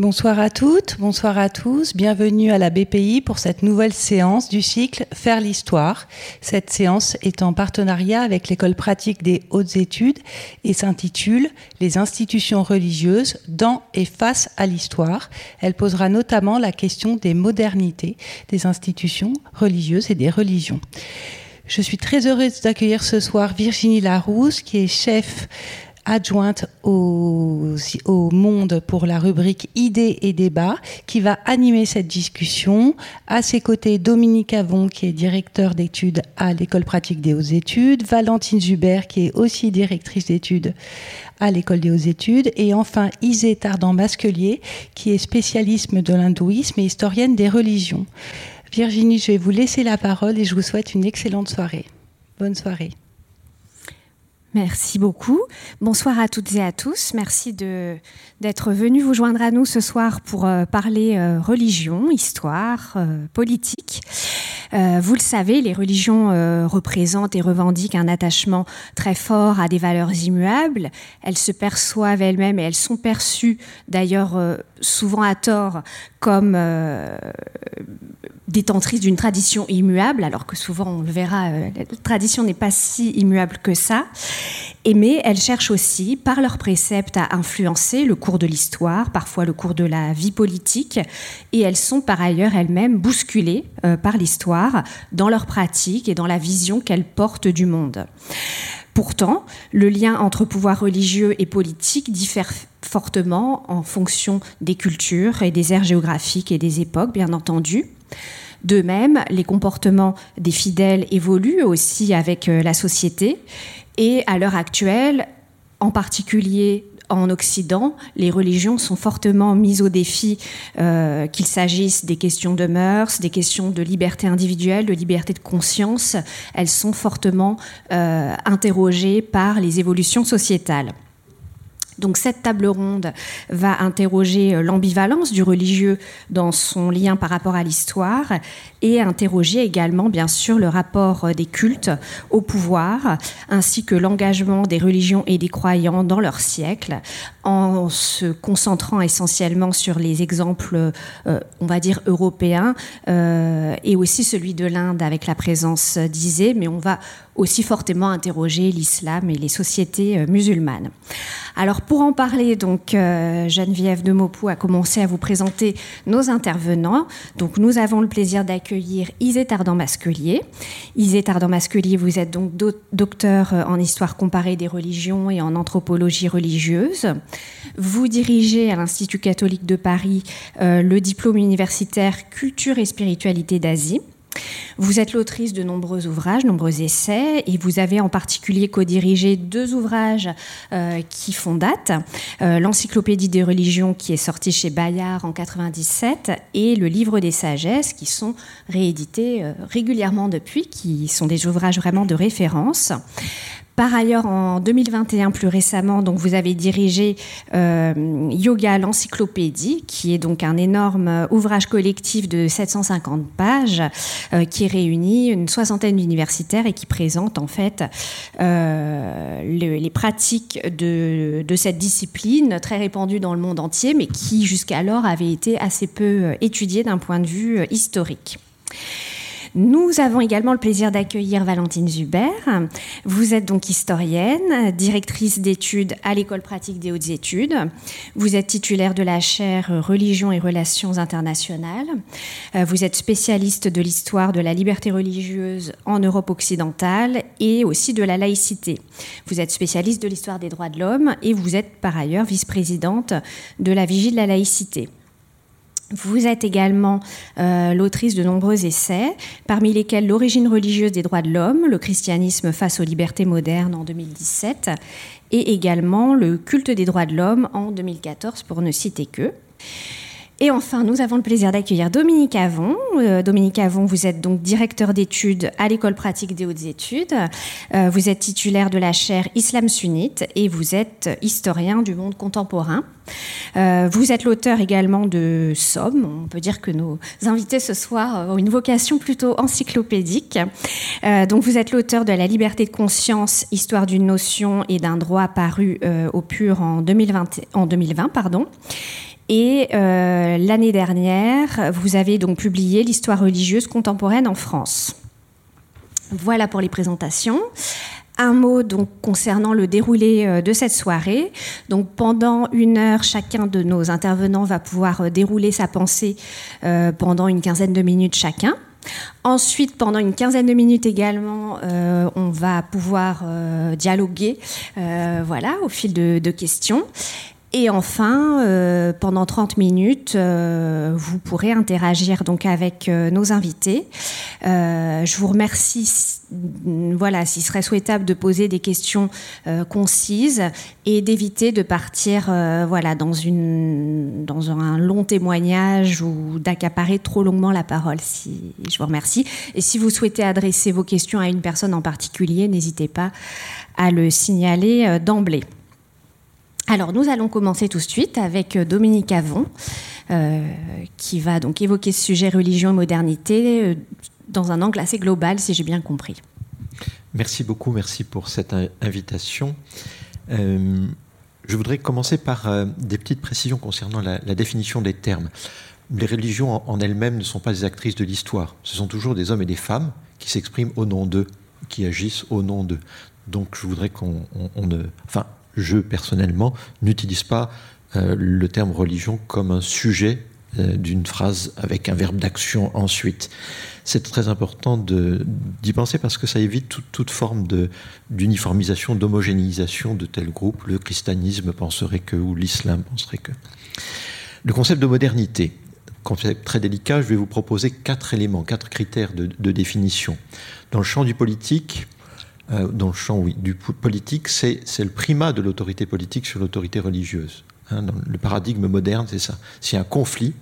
Bonsoir à toutes, bonsoir à tous. Bienvenue à la BPI pour cette nouvelle séance du cycle Faire l'histoire. Cette séance est en partenariat avec l'école pratique des hautes études et s'intitule Les institutions religieuses dans et face à l'histoire. Elle posera notamment la question des modernités des institutions religieuses et des religions. Je suis très heureuse d'accueillir ce soir Virginie Larousse, qui est chef adjointe au, Monde pour la rubrique Idées et débats, qui va animer cette discussion. À ses côtés, Dominique Avon, qui est directeur d'études à l'École pratique des hautes études, Valentine Zuber, qui est aussi directrice d'études à l'École des hautes études, et enfin Isée Tardan-Masquelier, qui est spécialiste de l'hindouisme et historienne des religions. Virginie, je vais vous laisser la parole et je vous souhaite une excellente soirée. Bonne soirée. Merci beaucoup. Bonsoir à toutes et à tous. Merci d'être venus vous joindre à nous ce soir pour euh, parler euh, religion, histoire, euh, politique. Vous le savez, les religions représentent et revendiquent un attachement très fort à des valeurs immuables. Elles se perçoivent elles-mêmes et elles sont perçues d'ailleurs souvent à tort comme détentrice d'une tradition immuable, alors que souvent, on le verra, euh, la tradition n'est pas si immuable que ça. Mais elles cherchent aussi, par leurs préceptes, à influencer le cours de l'histoire, parfois le cours de la vie politique, et elles sont par ailleurs elles-mêmes bousculées euh, par l'histoire dans leur pratique et dans la vision qu'elles portent du monde. Pourtant, le lien entre pouvoir religieux et politique diffère fortement en fonction des cultures et des aires géographiques et des époques, bien entendu. De même, les comportements des fidèles évoluent aussi avec euh, la société. Et à l'heure actuelle, en particulier en Occident, les religions sont fortement mises au défi, euh, qu'il s'agisse des questions de mœurs, des questions de liberté individuelle, de liberté de conscience. Elles sont fortement euh, interrogées par les évolutions sociétales. Donc cette table ronde va interroger euh, l'ambivalence du religieux dans son lien par rapport à l'histoire et interroger également bien sûr le rapport euh, des cultes au pouvoir ainsi que l'engagement des religions et des croyants dans leur siècle en se concentrant essentiellement sur les exemples, euh, on va dire, européens et aussi celui de l'Inde avec la présence d'Isée, mais on va aussi fortement interroger l'islam et les sociétés musulmanes. Alors pour en parler, donc euh, Geneviève de Mopou a commencé à vous présenter nos intervenants. Donc nous avons le plaisir d'accueillir Isée Tardan-Masquelier. Isée Tardan-Masquelier, vous êtes donc docteur en histoire comparée des religions et en anthropologie religieuse. Vous dirigez à l'Institut catholique de Paris euh, le diplôme universitaire Culture et spiritualité d'Asie. Vous êtes l'autrice de nombreux ouvrages, nombreux essais, et vous avez en particulier co-dirigé deux ouvrages euh, qui font date. Euh, L'Encyclopédie des religions qui est sortie chez Bayard en 97 et le Livre des sagesses qui sont réédités régulièrement depuis, qui sont des ouvrages vraiment de référence. Par ailleurs, en 2021, plus récemment, vous avez dirigé euh, Yoga l'encyclopédie, qui est donc un énorme ouvrage collectif de 750 pages, euh, qui réunit une soixantaine d'universitaires et qui présente en fait euh, les pratiques de, cette discipline très répandue dans le monde entier, mais qui jusqu'alors avait été assez peu étudiée d'un point de vue historique. Nous avons également le plaisir d'accueillir Valentine Zuber. Vous êtes donc historienne, directrice d'études à l'École pratique des hautes études. Vous êtes titulaire de la chaire Religion et relations internationales. Euh, vous êtes spécialiste de l'histoire de la liberté religieuse en Europe occidentale et aussi de la laïcité. Vous êtes spécialiste de l'histoire des droits de l'homme et vous êtes par ailleurs vice-présidente de la Vigie de la laïcité. Vous êtes également euh, l'autrice de nombreux essais, parmi lesquels L'origine religieuse des droits de l'homme, le christianisme face aux libertés modernes en 2017, et également Le culte des droits de l'homme en 2014, pour ne citer que. Et enfin, nous avons le plaisir d'accueillir Dominique Avon. Euh, Dominique Avon, vous êtes donc directeur d'études à l'École pratique des hautes études. Euh, vous êtes titulaire de la chaire Islam sunnite et vous êtes historien du monde contemporain. Euh, vous êtes l'auteur également de Somme. On peut dire que nos invités ce soir ont une vocation plutôt encyclopédique. donc vous êtes l'auteur de La liberté de conscience, histoire d'une notion et d'un droit paru au pur en 2020. En 2020 pardon. Et l'année dernière, vous avez donc publié l'histoire religieuse contemporaine en France. Voilà pour les présentations un mot donc concernant le déroulé euh, de cette soirée. Donc pendant une heure, chacun de nos intervenants va pouvoir euh, dérouler sa pensée euh, pendant une quinzaine de minutes chacun. Ensuite, pendant une quinzaine de minutes également, on va pouvoir dialoguer, voilà, au fil de questions. Et enfin, euh, pendant 30 minutes, euh, vous pourrez interagir donc avec euh, nos invités. je vous remercie. Voilà, s'il serait souhaitable de poser des questions concises et d'éviter de partir, voilà, dans une dans un long témoignage ou d'accaparer trop longuement la parole. Si je vous remercie. Et si vous souhaitez adresser vos questions à une personne en particulier, n'hésitez pas à le signaler d'emblée. Alors nous allons commencer tout de suite avec euh, Dominique Avon, euh, qui va donc évoquer ce sujet religion et modernité euh, dans un angle assez global, si j'ai bien compris. Merci beaucoup, merci pour cette invitation. je voudrais commencer par des petites précisions concernant la, définition des termes. Les religions en, elles-mêmes ne sont pas des actrices de l'histoire, ce sont toujours des hommes et des femmes qui s'expriment au nom d'eux, qui agissent au nom d'eux. Donc je voudrais qu'on ne... Enfin, je personnellement n'utilise pas euh, le terme religion comme un sujet euh, d'une phrase avec un verbe d'action ensuite. C'est très important d'y penser parce que ça évite toute, forme d'uniformisation, d'homogénéisation de tel groupe. Le christianisme penserait que, ou l'islam penserait que. Le concept de modernité, concept très délicat, je vais vous proposer quatre éléments, quatre critères de, de définition. Dans le champ du politique, euh, dans le champ du politique, c'est le primat de l'autorité politique sur l'autorité religieuse. Hein, dans le paradigme moderne, c'est ça. S'il y a un conflit,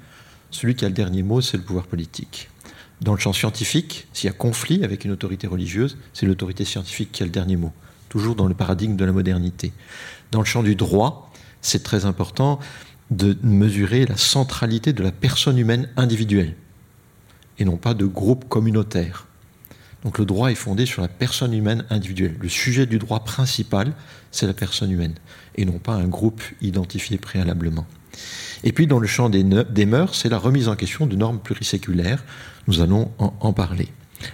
celui qui a le dernier mot, c'est le pouvoir politique. Dans le champ scientifique, s'il y a conflit avec une autorité religieuse, c'est l'autorité scientifique qui a le dernier mot. Toujours dans le paradigme de la modernité. Dans le champ du droit, c'est très important de mesurer la centralité de la personne humaine individuelle et non pas de groupe communautaire. Donc le droit est fondé sur la personne humaine individuelle. Le sujet du droit principal, c'est la personne humaine, et non pas un groupe identifié préalablement. Et puis dans le champ des, mœurs, c'est la remise en question de normes pluriséculaires. Nous allons en, parler.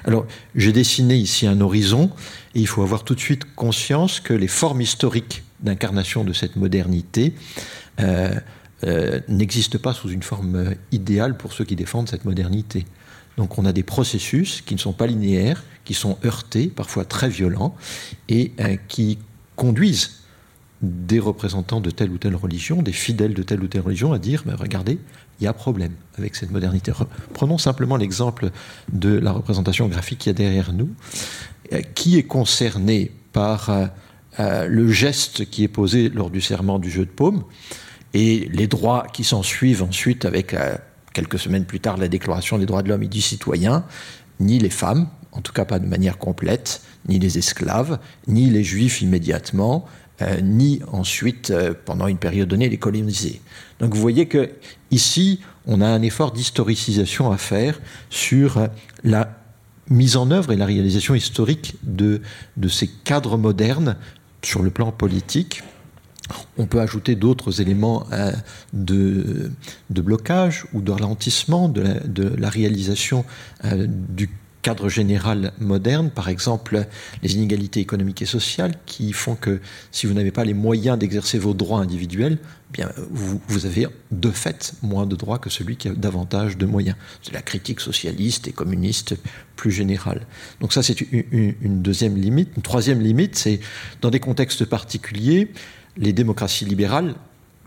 Alors, j'ai dessiné ici un horizon, et il faut avoir tout de suite conscience que les formes historiques d'incarnation de cette modernité euh, euh, n'existent pas sous une forme idéale pour ceux qui défendent cette modernité. Donc on a des processus qui ne sont pas linéaires, qui sont heurtés, parfois très violents, et euh, qui conduisent des représentants de telle ou telle religion, des fidèles de telle ou telle religion, à dire, ben, regardez, il y a problème avec cette modernité. Prenons simplement l'exemple de la représentation graphique qui y a derrière nous. Euh, qui est concerné par euh, le geste qui est posé lors du serment du jeu de paume et les droits qui s'en suivent ensuite avec quelques semaines plus tard la Déclaration des droits de l'homme et du citoyen, ni les femmes, en tout cas pas de manière complète, ni les esclaves, ni les juifs immédiatement, euh, ni ensuite, euh, pendant une période donnée, les colonisés. Donc vous voyez que ici, on a un effort d'historicisation à faire sur euh, la mise en œuvre et la réalisation historique de, de ces cadres modernes sur le plan politique on peut ajouter d'autres éléments euh, de, blocage ou de ralentissement de la, réalisation euh, du cadre général moderne, par exemple les inégalités économiques et sociales qui font que si vous n'avez pas les moyens d'exercer vos droits individuels, bien vous, avez de fait moins de droits que celui qui a davantage de moyens. C'est la critique socialiste et communiste plus générale. Donc ça c'est une deuxième limite. Une troisième limite, c'est dans des contextes particuliers, les démocraties libérales,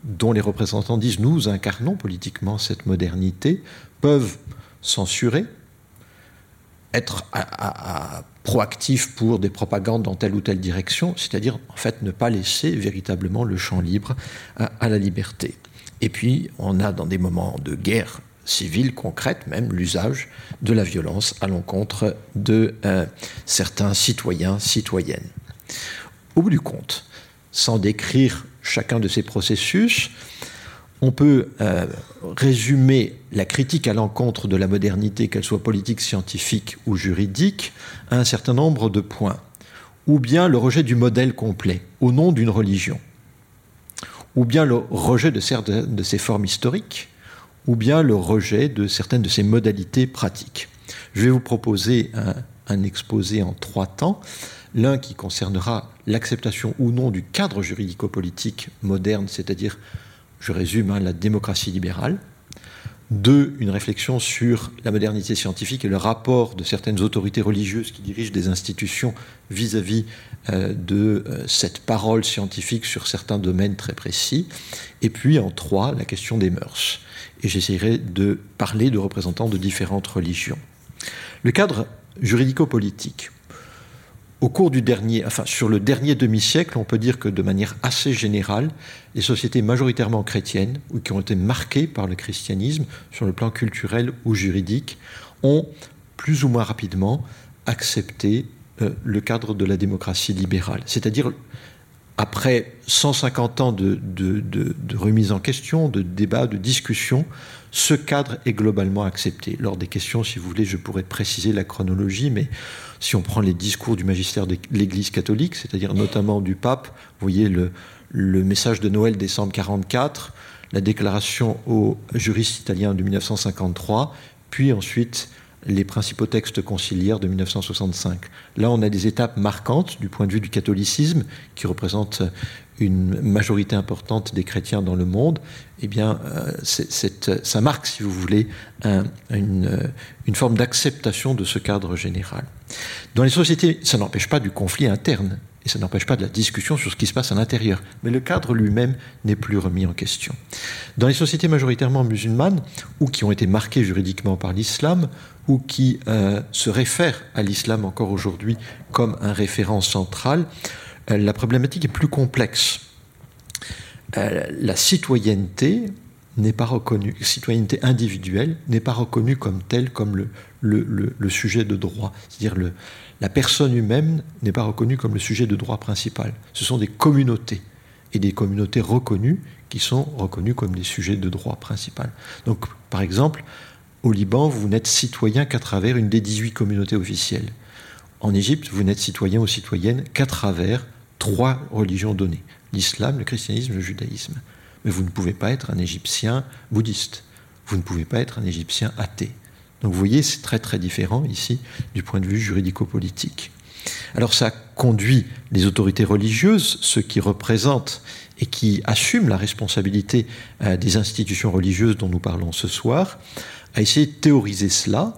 dont les représentants disent nous incarnons politiquement cette modernité, peuvent censurer, être proactifs pour des propagandes dans telle ou telle direction, c'est-à-dire en fait ne pas laisser véritablement le champ libre à, la liberté. Et puis on a dans des moments de guerre civile concrète même l'usage de la violence à l'encontre de euh, certains citoyens, citoyennes. Au bout du compte, sans décrire chacun de ces processus, on peut euh, résumer la critique à l'encontre de la modernité, qu'elle soit politique, scientifique ou juridique, à un certain nombre de points. Ou bien le rejet du modèle complet au nom d'une religion. ou bien le rejet de certaines de ses formes historiques, ou bien le rejet de certaines de ses modalités pratiques. Je vais vous proposer un, un exposé en trois temps. L'un qui concernera l'acceptation ou non du cadre juridico-politique moderne, c'est-à-dire, je résume, hein, la démocratie libérale. Deux, une réflexion sur la modernité scientifique et le rapport de certaines autorités religieuses qui dirigent des institutions vis-à-vis euh, de euh, cette parole scientifique sur certains domaines très précis. Et puis, en trois, la question des mœurs. Et j'essaierai de parler de représentants de différentes religions. Le cadre juridico-politique. Au cours du dernier, enfin sur le dernier demi-siècle, on peut dire que de manière assez générale, les sociétés majoritairement chrétiennes ou qui ont été marquées par le christianisme sur le plan culturel ou juridique ont plus ou moins rapidement accepté euh, le cadre de la démocratie libérale, c'est-à-dire après 150 ans de, de, remise en question, de débat, de discussion, ce cadre est globalement accepté. Lors des questions, si vous voulez, je pourrais préciser la chronologie, mais si on prend les discours du magistère de l'Église catholique, c'est-à-dire notamment du pape, vous voyez le, message de Noël décembre 44, la déclaration aux juristes italiens de 1953, puis ensuite les principaux textes conciliaires de 1965. Là, on a des étapes marquantes du point de vue du catholicisme, qui représente une majorité importante des chrétiens dans le monde. Eh bien, euh, ça marque, si vous voulez, une, forme d'acceptation de ce cadre général. Dans les sociétés, ça n'empêche pas du conflit interne. Et ça n'empêche pas de la discussion sur ce qui se passe à l'intérieur. Mais le cadre lui-même n'est plus remis en question. Dans les sociétés majoritairement musulmanes, ou qui ont été marquées juridiquement par l'islam, ou qui euh, se réfèrent à l'islam encore aujourd'hui comme un référent central, la problématique est plus complexe. Euh, la citoyenneté n'est pas reconnue, citoyenneté individuelle n'est pas reconnue comme telle, comme le, sujet de droit. C'est-à-dire la personne humaine n'est pas reconnue comme le sujet de droit principal. Ce sont des communautés, et des communautés reconnues qui sont reconnues comme des sujets de droit principal. Donc, par exemple, au Liban, vous n'êtes citoyen qu'à travers une des 18 communautés officielles. En Égypte, vous n'êtes citoyen ou citoyenne qu'à travers trois religions données l'islam, le christianisme, le judaïsme. Mais vous ne pouvez pas être un Égyptien bouddhiste. Vous ne pouvez pas être un Égyptien athée. Donc vous voyez, c'est très très différent ici du point de vue juridico-politique. Alors ça conduit les autorités religieuses, ceux qui représentent et qui assument la responsabilité euh, des institutions religieuses dont nous parlons ce soir, à essayer de théoriser cela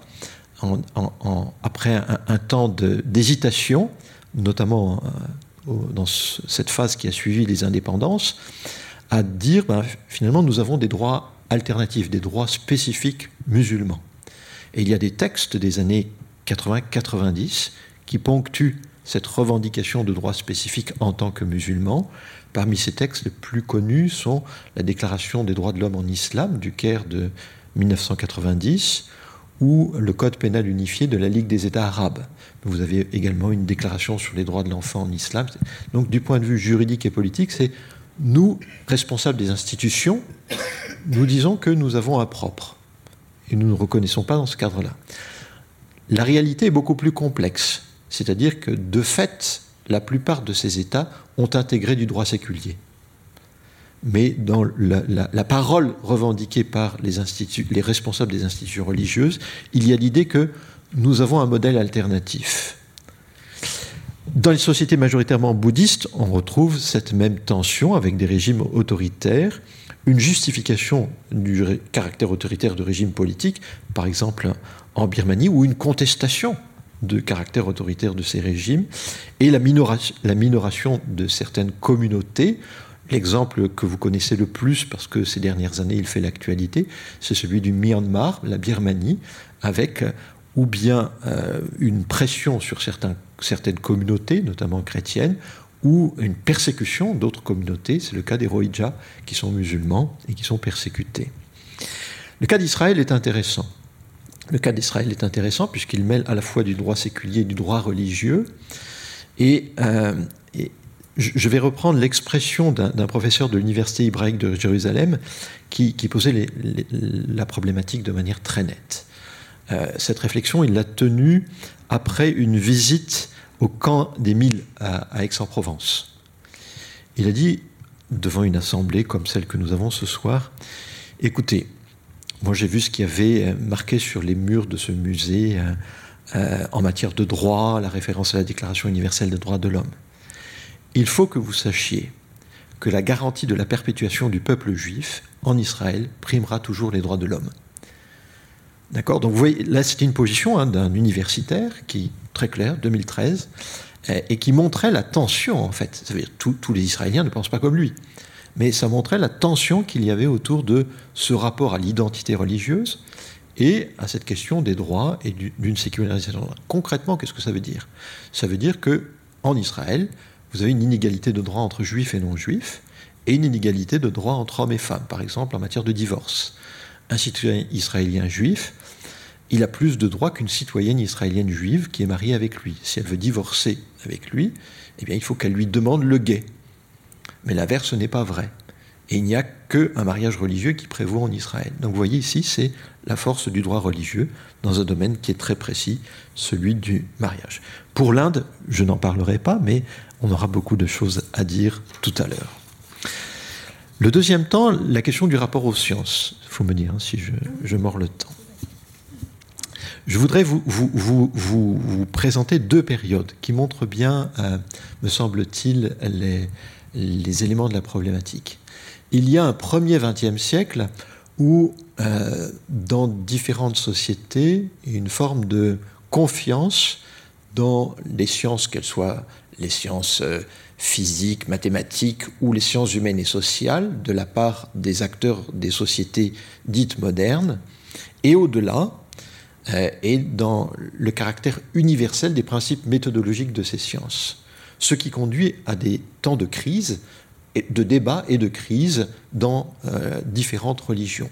après un, temps d'hésitation, notamment euh, dans cette phase qui a suivi les indépendances, à dire ben, finalement nous avons des droits alternatifs, des droits spécifiques musulmans. Et il y a des textes des années 80-90 qui ponctuent cette revendication de droits spécifiques en tant que musulmans. Parmi ces textes, les plus connus sont la Déclaration des droits de l'homme en islam du Caire de 1990 ou le Code pénal unifié de la Ligue des États arabes. Vous avez également une déclaration sur les droits de l'enfant en islam. Donc du point de vue juridique et politique, c'est nous, responsables des institutions, nous disons que nous avons un propre et nous ne reconnaissons pas dans ce cadre-là. La réalité est beaucoup plus complexe, c'est-à-dire que de fait, la plupart de ces États ont intégré du droit séculier. Mais dans la, parole revendiquée par les, les responsables des institutions religieuses, il y a l'idée que nous avons un modèle alternatif. Dans les sociétés majoritairement bouddhistes, on retrouve cette même tension avec des régimes autoritaires une justification du caractère autoritaire de régime politique, par exemple en Birmanie, ou une contestation de caractère autoritaire de ces régimes, et la la minoration de certaines communautés. L'exemple que vous connaissez le plus, parce que ces dernières années il fait l'actualité, c'est celui du Myanmar, la Birmanie, avec ou bien euh, une pression sur certaines communautés, notamment chrétiennes, ou une persécution d'autres communautés. C'est le cas des Rohingyas, qui sont musulmans et qui sont persécutés. Le cas d'Israël est intéressant. Le cas d'Israël est intéressant puisqu'il mêle à la fois du droit séculier et du droit religieux. Et, euh, je vais reprendre l'expression d'un professeur de l'université hébraïque de Jérusalem qui, posait la problématique de manière très nette. Euh, cette réflexion, il l'a tenue après une visite au camp des Mille à, Aix-en-Provence. Il a dit devant une assemblée comme celle que nous avons ce soir. Écoutez, moi j'ai vu ce qu'il y avait marqué sur les murs de ce musée en matière de droit, la référence à la Déclaration universelle des droits de l'homme. Il faut que vous sachiez que la garantie de la perpétuation du peuple juif en Israël primera toujours les droits de l'homme. D'accord Donc vous voyez, là c'était une position hein, d'un universitaire qui, très clair, 2013, et qui montrait la tension en fait. Ça veut dire tous les Israéliens ne pensent pas comme lui. Mais ça montrait la tension qu'il y avait autour de ce rapport à l'identité religieuse et à cette question des droits et d'une sécularisation. Concrètement, qu'est-ce que ça veut dire? Ça veut dire que en Israël, vous avez une inégalité de droits entre juifs et non-juifs, et une inégalité de droits entre hommes et femmes, par exemple en matière de divorce. Un citoyen israélien juif, il a plus de droits qu'une citoyenne israélienne juive qui est mariée avec lui. Si elle veut divorcer avec lui, eh bien, il faut qu'elle lui demande le guet. Mais l'inverse n'est pas vrai. Et il n'y a qu'un mariage religieux qui prévaut en Israël. Donc vous voyez ici, c'est la force du droit religieux dans un domaine qui est très précis, celui du mariage. Pour l'Inde, je n'en parlerai pas, mais on aura beaucoup de choses à dire tout à l'heure. Le deuxième temps, la question du rapport aux sciences. Il faut me dire hein, si je, mords le temps. Je voudrais vous, vous, présenter deux périodes qui montrent bien, euh, me semble-t-il, les, les, éléments de la problématique. Il y a un premier XXe siècle où, euh, dans différentes sociétés, une forme de confiance dans les sciences, qu'elles soient les sciences euh, physiques, mathématiques ou les sciences humaines et sociales de la part des acteurs des sociétés dites modernes, et au-delà, et dans le caractère universel des principes méthodologiques de ces sciences, ce qui conduit à des temps de crise, de débat et de crise dans euh, différentes religions.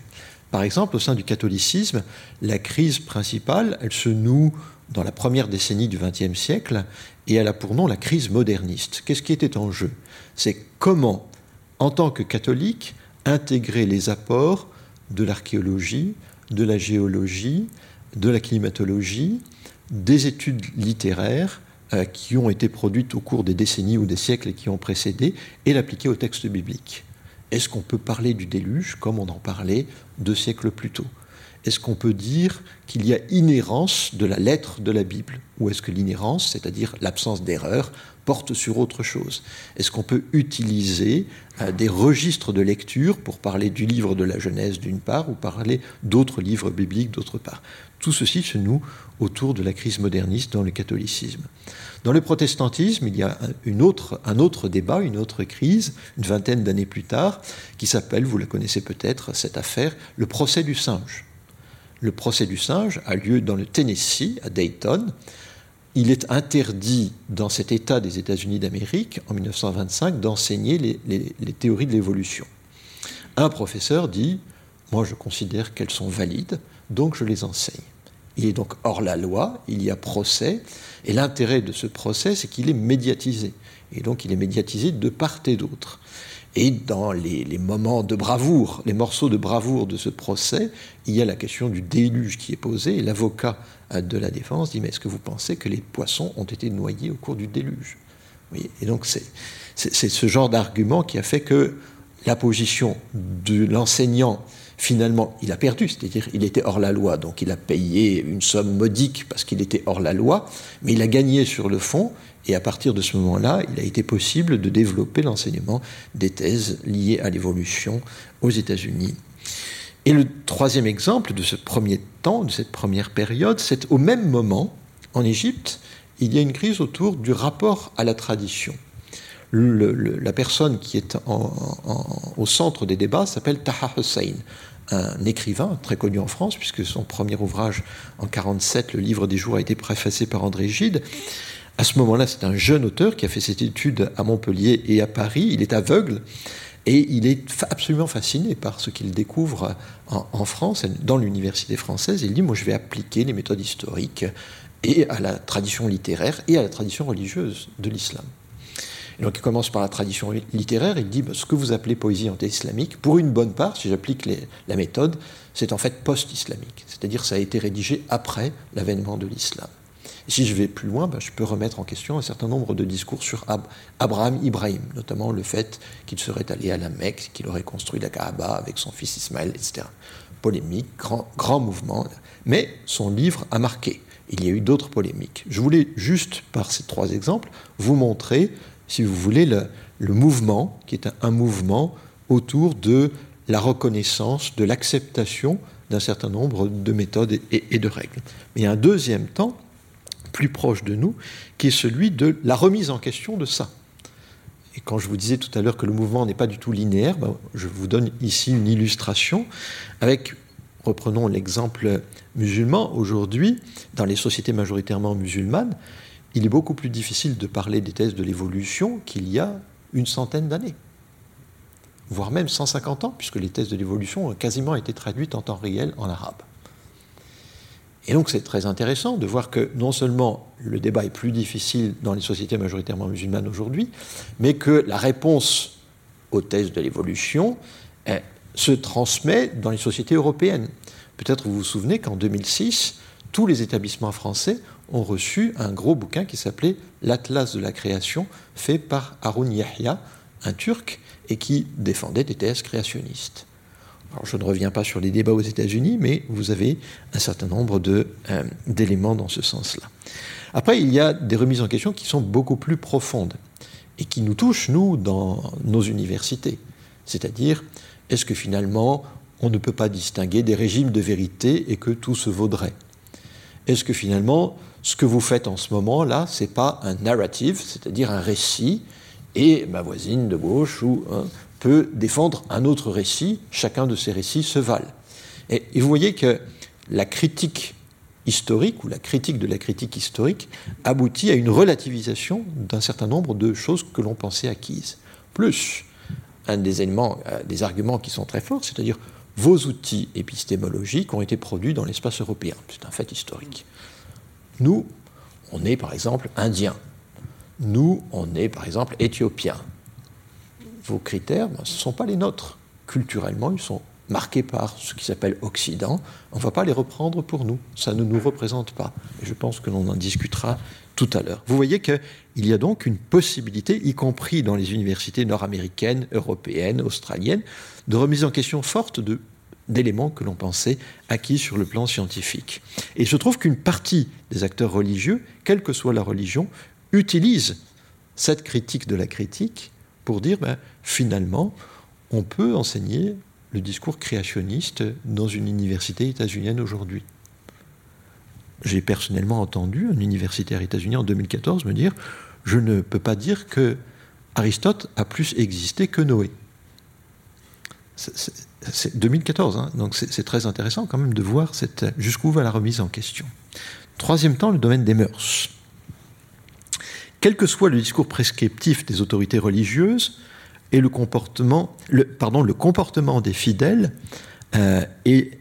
Par exemple, au sein du catholicisme, la crise principale, elle se noue dans la première décennie du XXe siècle et elle a pour nom la crise moderniste. Qu'est-ce qui était en jeu? C'est comment, en tant que catholique, intégrer les apports de l'archéologie, de la géologie, de la climatologie, des études littéraires euh, qui ont été produites au cours des décennies ou des siècles qui ont précédé et l'appliquer au texte biblique. Est-ce qu'on peut parler du déluge comme on en parlait deux siècles plus tôt? Est-ce qu'on peut dire qu'il y a inhérence de la lettre de la Bible? Ou est-ce que l'inhérence, c'est-à-dire l'absence d'erreur, porte sur autre chose? Est-ce qu'on peut utiliser euh, des registres de lecture pour parler du livre de la Genèse d'une part ou parler d'autres livres bibliques d'autre part? Tout ceci se noue autour de la crise moderniste dans le catholicisme. Dans le protestantisme, il y a un autre débat, une autre crise, une vingtaine d'années plus tard, qui s'appelle, vous la connaissez peut-être, cette affaire, le procès du singe. Le procès du singe a lieu dans le Tennessee, à Dayton. Il est interdit dans cet État des États-Unis d'Amérique, en 1925, d'enseigner les, théories de l'évolution. Un professeur dit, moi je considère qu'elles sont valides, donc je les enseigne. Il est donc hors la loi, il y a procès, et l'intérêt de ce procès, c'est qu'il est médiatisé. Et donc il est médiatisé de part et d'autre. Et dans les, moments de bravoure, les morceaux de bravoure de ce procès, il y a la question du déluge qui est posée. Et l'avocat de la défense dit Mais est-ce que vous pensez que les poissons ont été noyés au cours du déluge? Et donc, c'est ce genre d'argument qui a fait que la position de l'enseignant, finalement, il a perdu, c'est-à-dire il était hors la loi, donc il a payé une somme modique parce qu'il était hors la loi, mais il a gagné sur le fond, et à partir de ce moment-là, il a été possible de développer l'enseignement des thèses liées à l'évolution aux États-Unis. Et le troisième exemple de ce premier temps, de cette première période, c'est au même moment, en Égypte, il y a une crise autour du rapport à la tradition. la personne qui est au centre des débats s'appelle Taha Hussein, un écrivain très connu en France, puisque son premier ouvrage en 1947, Le Livre des Jours, a été préfacé par André Gide. À ce moment-là, c'est un jeune auteur qui a fait cette étude à Montpellier et à Paris. Il est aveugle et il est absolument fasciné par ce qu'il découvre en, France, dans l'université française. Il dit, moi je vais appliquer les méthodes historiques et à la tradition littéraire et à la tradition religieuse de l'islam. Donc il commence par la tradition littéraire, il dit bah, ce que vous appelez poésie anté-islamique, pour une bonne part, si j'applique la méthode, c'est en fait post-islamique, c'est-à-dire ça a été rédigé après l'avènement de l'islam. si je vais plus loin, ben, je peux remettre en question un certain nombre de discours sur Abraham Ibrahim, notamment le fait qu'il serait allé à la Mecque, qu'il aurait construit la Kaaba avec son fils Ismaël, etc. Polémique, grand mouvement, mais son livre a marqué. Il y a eu d'autres polémiques. Je voulais juste, par ces trois exemples, vous montrer, si vous voulez, le, mouvement, qui est un, mouvement autour de la reconnaissance, de l'acceptation d'un certain nombre de méthodes et, de règles. Mais il y a un deuxième temps, plus proche de nous, qui est celui de la remise en question de ça. Et quand je vous disais tout à l'heure que le mouvement n'est pas du tout linéaire, ben, je vous donne ici une illustration avec, reprenons l'exemple musulman, aujourd'hui, dans les sociétés majoritairement musulmanes, il est beaucoup plus difficile de parler des thèses de l'évolution qu'il y a une centaine d'années voire même 150 ans, puisque les thèses de l'évolution ont quasiment été traduites en temps réel en arabe. Et donc c'est très intéressant de voir que non seulement le débat est plus difficile dans les sociétés majoritairement musulmanes aujourd'hui, mais que la réponse aux thèses de l'évolution eh, se transmet dans les sociétés européennes. Peut-être vous vous souvenez qu'en 2006, tous les établissements français ont reçu un gros bouquin qui s'appelait L'Atlas de la création, fait par Harun Yahya, un Turc, et qui défendait des thèses créationnistes. Je ne reviens pas sur les débats aux États-Unis, mais vous avez un certain nombre euh, d'éléments dans ce sens-là. Après, il y a des remises en question qui sont beaucoup plus profondes et qui nous touchent, nous, dans nos universités. C'est-à-dire, est-ce que finalement, on ne peut pas distinguer des régimes de vérité et que tout se vaudrait? Est-ce que finalement, ce que vous faites en ce moment, là, ce n'est pas un narrative, c'est-à-dire un récit et ma voisine de gauche ou, hein, peut défendre un autre récit, chacun de ces récits se valent. Et, vous voyez que la critique historique ou la critique de la critique historique aboutit à une relativisation d'un certain nombre de choses que l'on pensait acquises. Plus, un des éléments, euh, des arguments qui sont très forts, c'est-à-dire vos outils épistémologiques ont été produits dans l'espace européen. C'est un fait historique. Nous, on est par exemple indiens. Nous, on est par exemple éthiopiens. Vos critères, ce ne sont pas les nôtres. Culturellement, ils sont marqués par ce qui s'appelle Occident. On ne va pas les reprendre pour nous. Ça ne nous représente pas. Et je pense que l'on en discutera tout à l'heure. Vous voyez qu'il y a donc une possibilité, y compris dans les universités nord-américaines, européennes, australiennes, de remise en question forte d'éléments que l'on pensait acquis sur le plan scientifique. Et il se trouve qu'une partie des acteurs religieux, quelle que soit la religion, utilise cette critique de la critique pour dire ben, finalement, on peut enseigner le discours créationniste dans une université états-unienne aujourd'hui. J'ai personnellement entendu un universitaire états-unien en 2014 me dire Je ne peux pas dire que Aristote a plus existé que Noé. C'est 2014, hein, donc c'est très intéressant quand même de voir jusqu'où va la remise en question. Troisième temps, le domaine des mœurs quel que soit le discours prescriptif des autorités religieuses, et le comportement, pardon, le comportement des fidèles euh, est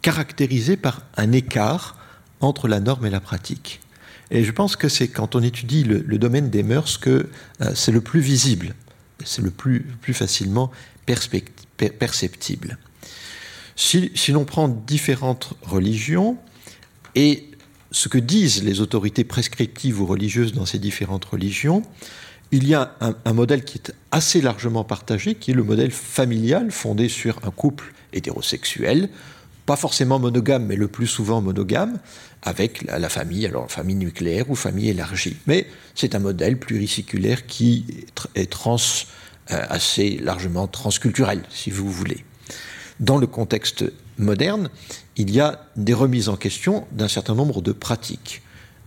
caractérisé par un écart entre la norme et la pratique. Et je pense que c'est quand on étudie le, domaine des mœurs que euh, c'est le plus visible, c'est le plus, facilement perceptible. Si, si l'on prend différentes religions et ce que disent les autorités prescriptives ou religieuses dans ces différentes religions, il y a un, modèle qui est assez largement partagé, qui est le modèle familial fondé sur un couple hétérosexuel, pas forcément monogame, mais le plus souvent monogame, avec la, famille, alors famille nucléaire ou famille élargie. Mais c'est un modèle pluriséculaire qui est trans, euh, assez largement transculturel, si vous voulez. Dans le contexte moderne, il y a des remises en question d'un certain nombre de pratiques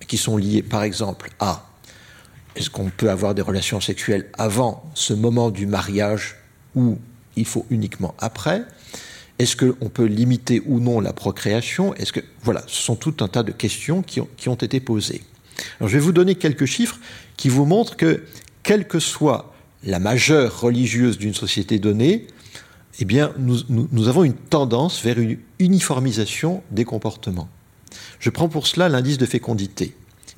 qui sont liées par exemple à est-ce qu'on peut avoir des relations sexuelles avant ce moment du mariage ou il faut uniquement après Est-ce qu'on peut limiter ou non la procréation? Que voilà, ce sont tout un tas de questions qui ont, été posées. Je vais vous donner quelques chiffres qui vous montrent que quelle que soit la majeure religieuse d'une société donnée, eh bien, nous, avons une tendance vers une uniformisation des comportements. Je prends pour cela l'indice de fécondité.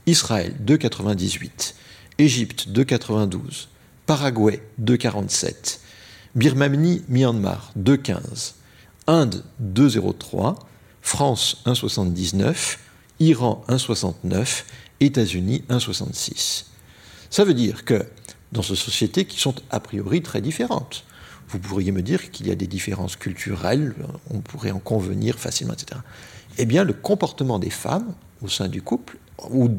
Israël, 2,98. Égypte, 2,92. Paraguay, 2,47. Birmanie, Myanmar, 2,15. Inde, 2,03. France, 1,79. Iran 1,69, États-Unis 1,66. Ça veut dire que dans ces sociétés qui sont a priori très différentes, vous pourriez me dire qu'il y a des différences culturelles, on pourrait en convenir facilement, etc. Eh bien, le comportement des femmes au sein du couple, ou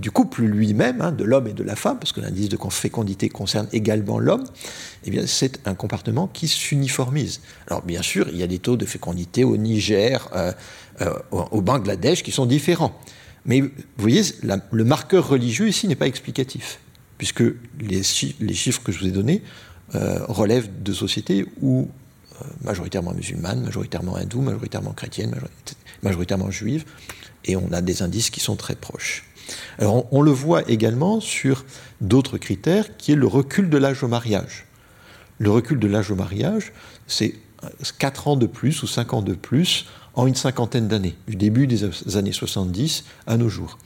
du couple lui-même, hein, de l'homme et de la femme, parce que l'indice de fécondité concerne également l'homme, eh bien, c'est un comportement qui s'uniformise. Alors, bien sûr, il y a des taux de fécondité au Niger, euh, euh, au Bangladesh qui sont différents. Mais vous voyez, le marqueur religieux ici n'est pas explicatif, puisque les, chiffres que je vous ai donnés euh, relèvent de sociétés où majoritairement musulmanes, majoritairement hindoues, majoritairement chrétiennes, majoritairement juives, et on a des indices qui sont très proches. Alors on, le voit également sur d'autres critères, qui est le recul de l'âge au mariage. Le recul de l'âge au mariage, c'est 4 ans de plus ou 5 ans de plus en une cinquantaine d'années, du début des années 70 à nos jours.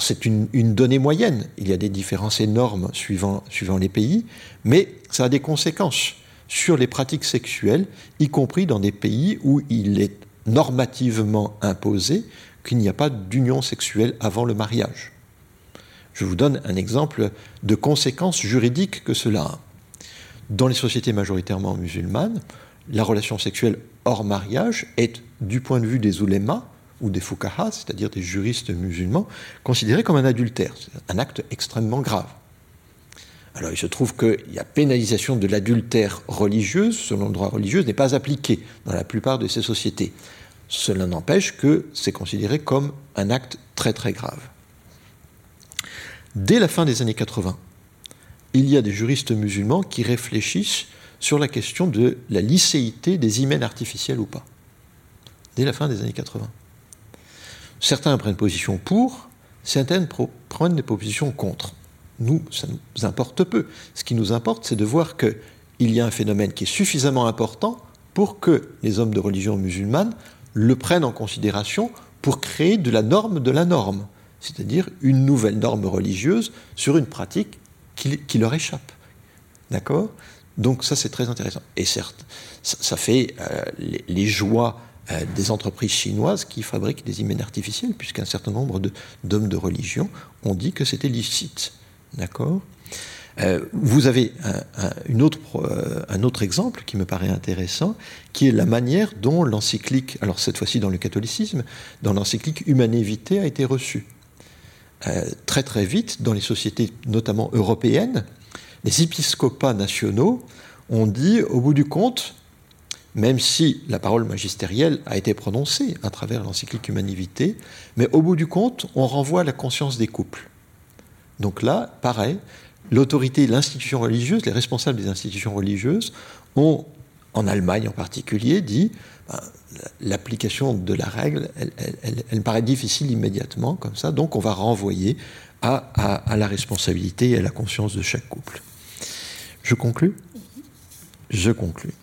C'est une, donnée moyenne, il y a des différences énormes suivant, suivant les pays, mais ça a des conséquences sur les pratiques sexuelles, y compris dans des pays où il est normativement imposé qu'il n'y a pas d'union sexuelle avant le mariage. Je vous donne un exemple de conséquences juridiques que cela a. Dans les sociétés majoritairement musulmanes, la relation sexuelle hors mariage est, du point de vue des oulémas ou des fuqaha, c'est-à-dire des juristes musulmans, considérée comme un adultère, un acte extrêmement grave. Alors il se trouve que la pénalisation de l'adultère religieuse, selon le droit religieux, n'est pas appliquée dans la plupart de ces sociétés. Cela n'empêche que c'est considéré comme un acte très très grave. Dès la fin des années 80, il y a des juristes musulmans qui réfléchissent sur la question de la licéité des hymens artificiels ou pas, dès la fin des années 80. Certains prennent position pour, certains prennent des positions contre. Nous, ça nous importe peu. Ce qui nous importe, c'est de voir qu'il y a un phénomène qui est suffisamment important pour que les hommes de religion musulmane le prennent en considération pour créer de la norme de la norme, c'est-à-dire une nouvelle norme religieuse sur une pratique qui, leur échappe. D'accord? Donc ça, c'est très intéressant. Et certes, ça, fait euh, les, joies euh, des entreprises chinoises qui fabriquent des hymens artificiels, puisqu'un certain nombre d'hommes de, religion ont dit que c'était licite. D'accord? Euh, vous avez autre, un autre exemple qui me paraît intéressant, qui est la manière dont l'encyclique, alors cette fois-ci dans le catholicisme, dans l'encyclique Humane Vitae a été reçue. très très vite, dans les sociétés notamment européennes, les épiscopats nationaux ont dit, au bout du compte, même si la parole magistérielle a été prononcée à travers l'encyclique Humanité, mais au bout du compte, on renvoie à la conscience des couples. Donc là, pareil, l'autorité, l'institution religieuse, les responsables des institutions religieuses ont, en Allemagne en particulier, dit ben, l'application de la règle, elle, paraît difficile immédiatement, comme ça, donc on va renvoyer à la responsabilité et à la conscience de chaque couple. Je conclus? Je conclus.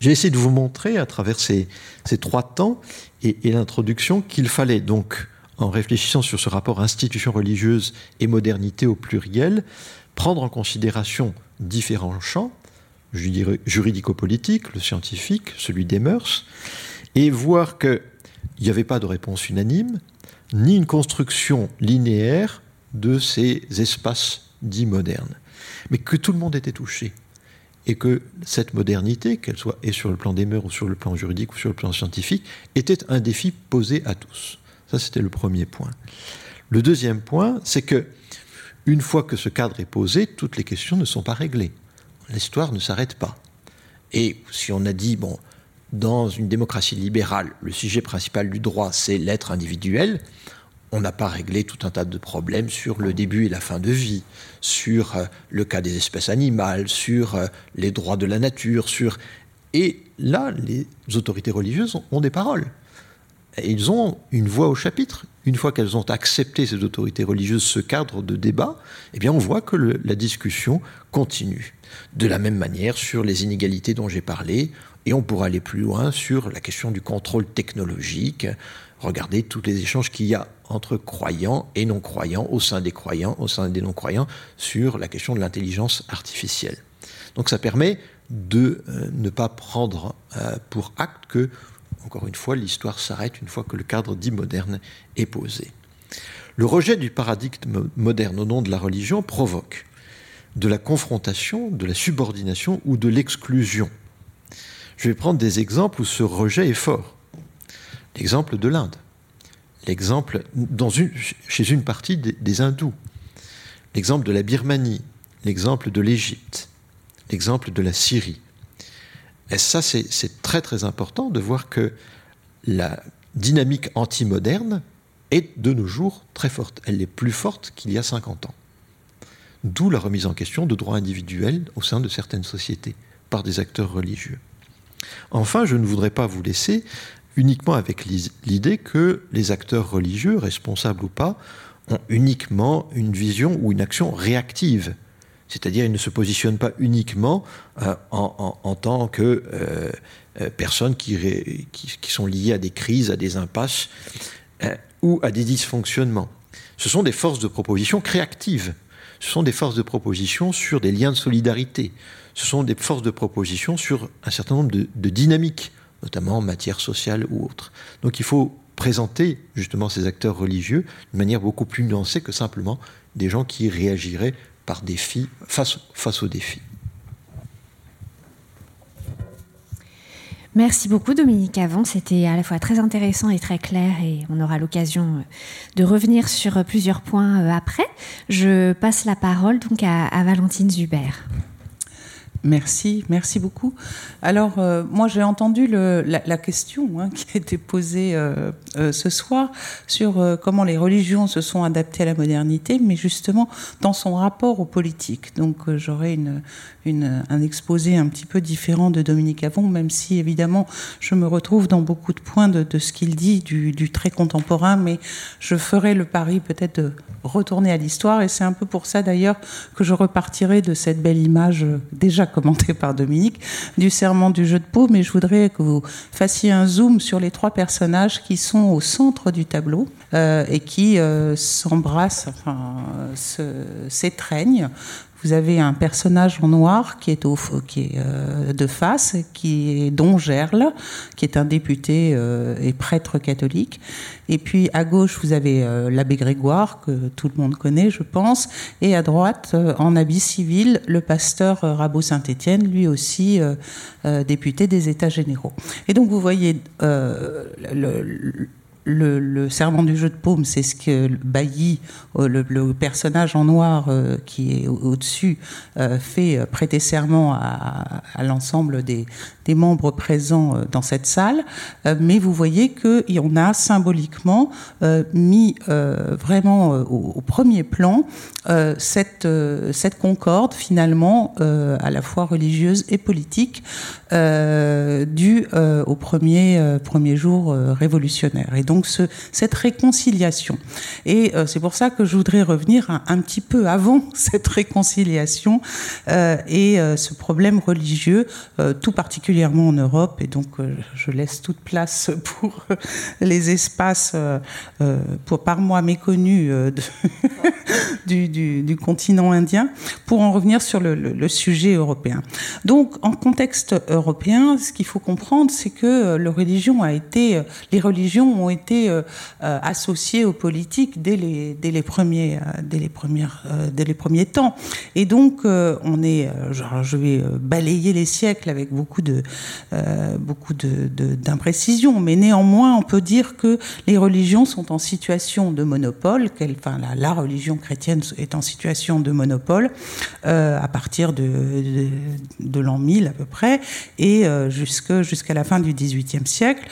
J'ai essayé de vous montrer à travers ces, trois temps et, l'introduction qu'il fallait donc, en réfléchissant sur ce rapport institution religieuse et modernité au pluriel, prendre en considération différents champs, juridico-politique, le scientifique, celui des mœurs, et voir qu'il n'y avait pas de réponse unanime, ni une construction linéaire de ces espaces dits modernes mais que tout le monde était touché. Et que cette modernité, qu'elle soit sur le plan des mœurs ou sur le plan juridique ou sur le plan scientifique, était un défi posé à tous. Ça, c'était le premier point. Le deuxième point, c'est que une fois que ce cadre est posé, toutes les questions ne sont pas réglées. L'histoire ne s'arrête pas. Et si on a dit, bon, dans une démocratie libérale, le sujet principal du droit, c'est l'être individuel, on n'a pas réglé tout un tas de problèmes sur le début et la fin de vie, sur euh, le cas des espèces animales, sur euh, les droits de la nature, sur... Et là, les autorités religieuses ont, des paroles. Ils ont une voix au chapitre. Une fois qu'elles ont accepté, ces autorités religieuses, ce cadre de débat, eh bien, on voit que la discussion continue. De la même manière, sur les inégalités dont j'ai parlé, et on pourra aller plus loin sur la question du contrôle technologique, Regardez tous les échanges qu'il y a entre croyants et non-croyants, au sein des croyants, au sein des non-croyants, sur la question de l'intelligence artificielle. Donc ça permet de euh, ne pas prendre euh, pour acte que Encore une fois, l'histoire s'arrête une fois que le cadre dit moderne est posé. Le rejet du paradigme moderne au nom de la religion provoque de la confrontation, de la subordination ou de l'exclusion. Je vais prendre des exemples où ce rejet est fort. L'exemple de l'Inde, l'exemple chez une partie des hindous, l'exemple de la Birmanie, l'exemple de l'Égypte, l'exemple de la Syrie. Et ça, c'est très très important de voir que la dynamique anti-moderne est de nos jours très forte. Elle est plus forte qu'il y a 50 ans. D'où la remise en question de droits individuels au sein de certaines sociétés par des acteurs religieux. Enfin, je ne voudrais pas vous laisser uniquement avec l'idée que les acteurs religieux, responsables ou pas, ont uniquement une vision ou une action réactive c'est-à-dire, ils ne se positionnent pas uniquement euh, en, tant que euh, euh, personnes qui, qui, sont liées à des crises, à des impasses ou à des dysfonctionnements. Ce sont des forces de proposition créatives. Ce sont des forces de proposition sur des liens de solidarité. Ce sont des forces de proposition sur un certain nombre de, de dynamiques, notamment en matière sociale ou autre. Donc il faut présenter justement ces acteurs religieux de manière beaucoup plus nuancée que simplement des gens qui réagiraient par défi, face, face aux défis. Merci beaucoup Dominique Avon, c'était à la fois très intéressant et très clair et on aura l'occasion euh, de revenir sur plusieurs points euh, après. Je passe la parole donc à, à Valentine Zuber. Merci, merci beaucoup. Alors, euh, moi, j'ai entendu la, question hein, qui a été posée euh, euh, ce soir sur comment les religions se sont adaptées à la modernité, mais justement dans son rapport aux politiques. Donc, une, un exposé un petit peu différent de Dominique Avon, même si évidemment je me retrouve dans beaucoup de points de, de ce qu'il dit du, du, très contemporain, mais je ferai le pari peut-être de retourner à l'histoire, et c'est un peu pour ça d'ailleurs que je repartirai de cette belle image déjà commenté par Dominique, du serment du jeu de peau, mais je voudrais que vous fassiez un zoom sur les trois personnages qui sont au centre du tableau euh, et qui euh, s'embrassent, enfin, s'étreignent vous avez un personnage en noir qui est, au, qui est euh, de face, qui est Don Gerle, qui est un député euh, et prêtre catholique. Et puis à gauche, vous avez euh, l'abbé Grégoire, que tout le monde connaît, je pense. Et à droite, en habit civil, le pasteur Rabot Saint-Étienne, lui aussi député des États généraux. Et donc vous voyez le le, serment du jeu de paume, c'est ce que Bailly, euh, le, personnage en noir euh, qui est au-dessus, euh, fait prêter serment à, l'ensemble des, membres présents dans cette salle. mais vous voyez qu'on a symboliquement mis vraiment au, premier plan cette, cette concorde finalement à la fois religieuse et politique due au premier, premier jour révolutionnaire. Et donc, donc cette réconciliation. Et euh, c'est pour ça que je voudrais revenir un, petit peu avant cette réconciliation euh, et euh, ce problème religieux, tout particulièrement en Europe. Et donc je laisse toute place pour les espaces, pour, par moi méconnus du, continent indien, pour en revenir sur le, sujet européen. Donc en contexte européen, ce qu'il faut comprendre, c'est que les religions ont été été euh, euh, associé aux politiques dès les, dès les, premiers, euh, dès les, premiers temps. Et donc, on est, je vais balayer les siècles avec beaucoup d'imprécisions, mais néanmoins, on peut dire que les religions sont en situation de monopole, la, religion chrétienne est en situation de monopole à partir de, de, l'an 1000 à peu près, et jusqu'à la fin du XVIIIe siècle,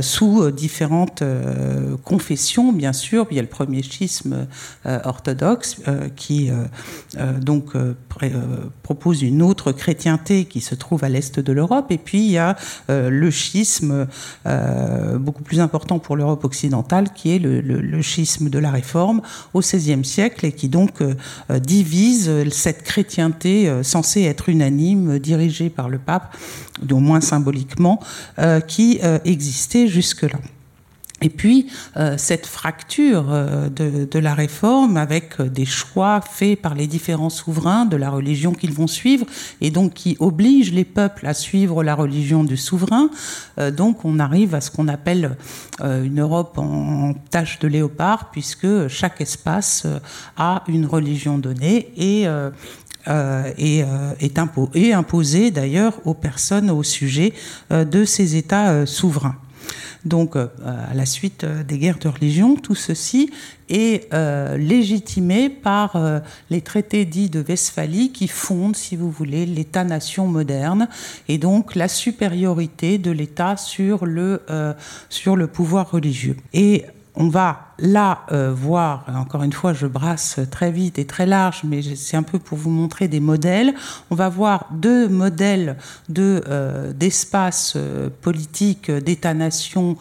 sous différentes euh, confession, bien sûr. Il y a le premier schisme euh, orthodoxe euh, qui donc propose une autre chrétienté qui se trouve à l'est de l'Europe. Et puis il y a le schisme beaucoup plus important pour l'Europe occidentale, qui est le, schisme de la Réforme au XVIe siècle et qui donc divise cette chrétienté censée être unanime, dirigée par le pape, au moins symboliquement, qui existait jusque-là. Et puis, euh, cette fracture euh, de, la réforme avec euh, des choix faits par les différents souverains de la religion qu'ils vont suivre, et donc qui oblige les peuples à suivre la religion du souverain. Donc, on arrive à ce qu'on appelle une Europe en, en, tâche de léopard, puisque chaque espace a une religion donnée et euh, est, impo est imposé d'ailleurs aux personnes au sujet de ces États souverains. Donc, euh, à la suite euh, des guerres de religion, tout ceci est euh, légitimé par euh, les traités dits de Westphalie qui fondent, si vous voulez, l'État-nation moderne et donc la supériorité de l'État sur le, euh, sur le pouvoir religieux. Et on va là euh, voir, encore une fois, je brasse très vite et très large, mais c'est un peu pour vous montrer des modèles. On va voir deux modèles de euh, d'espace euh, politique, d'État-nation,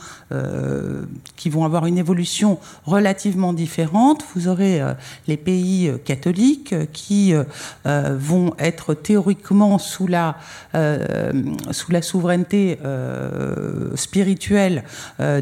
qui vont avoir une évolution relativement différente. Vous aurez les pays catholiques qui vont être théoriquement sous la sous la souveraineté spirituelle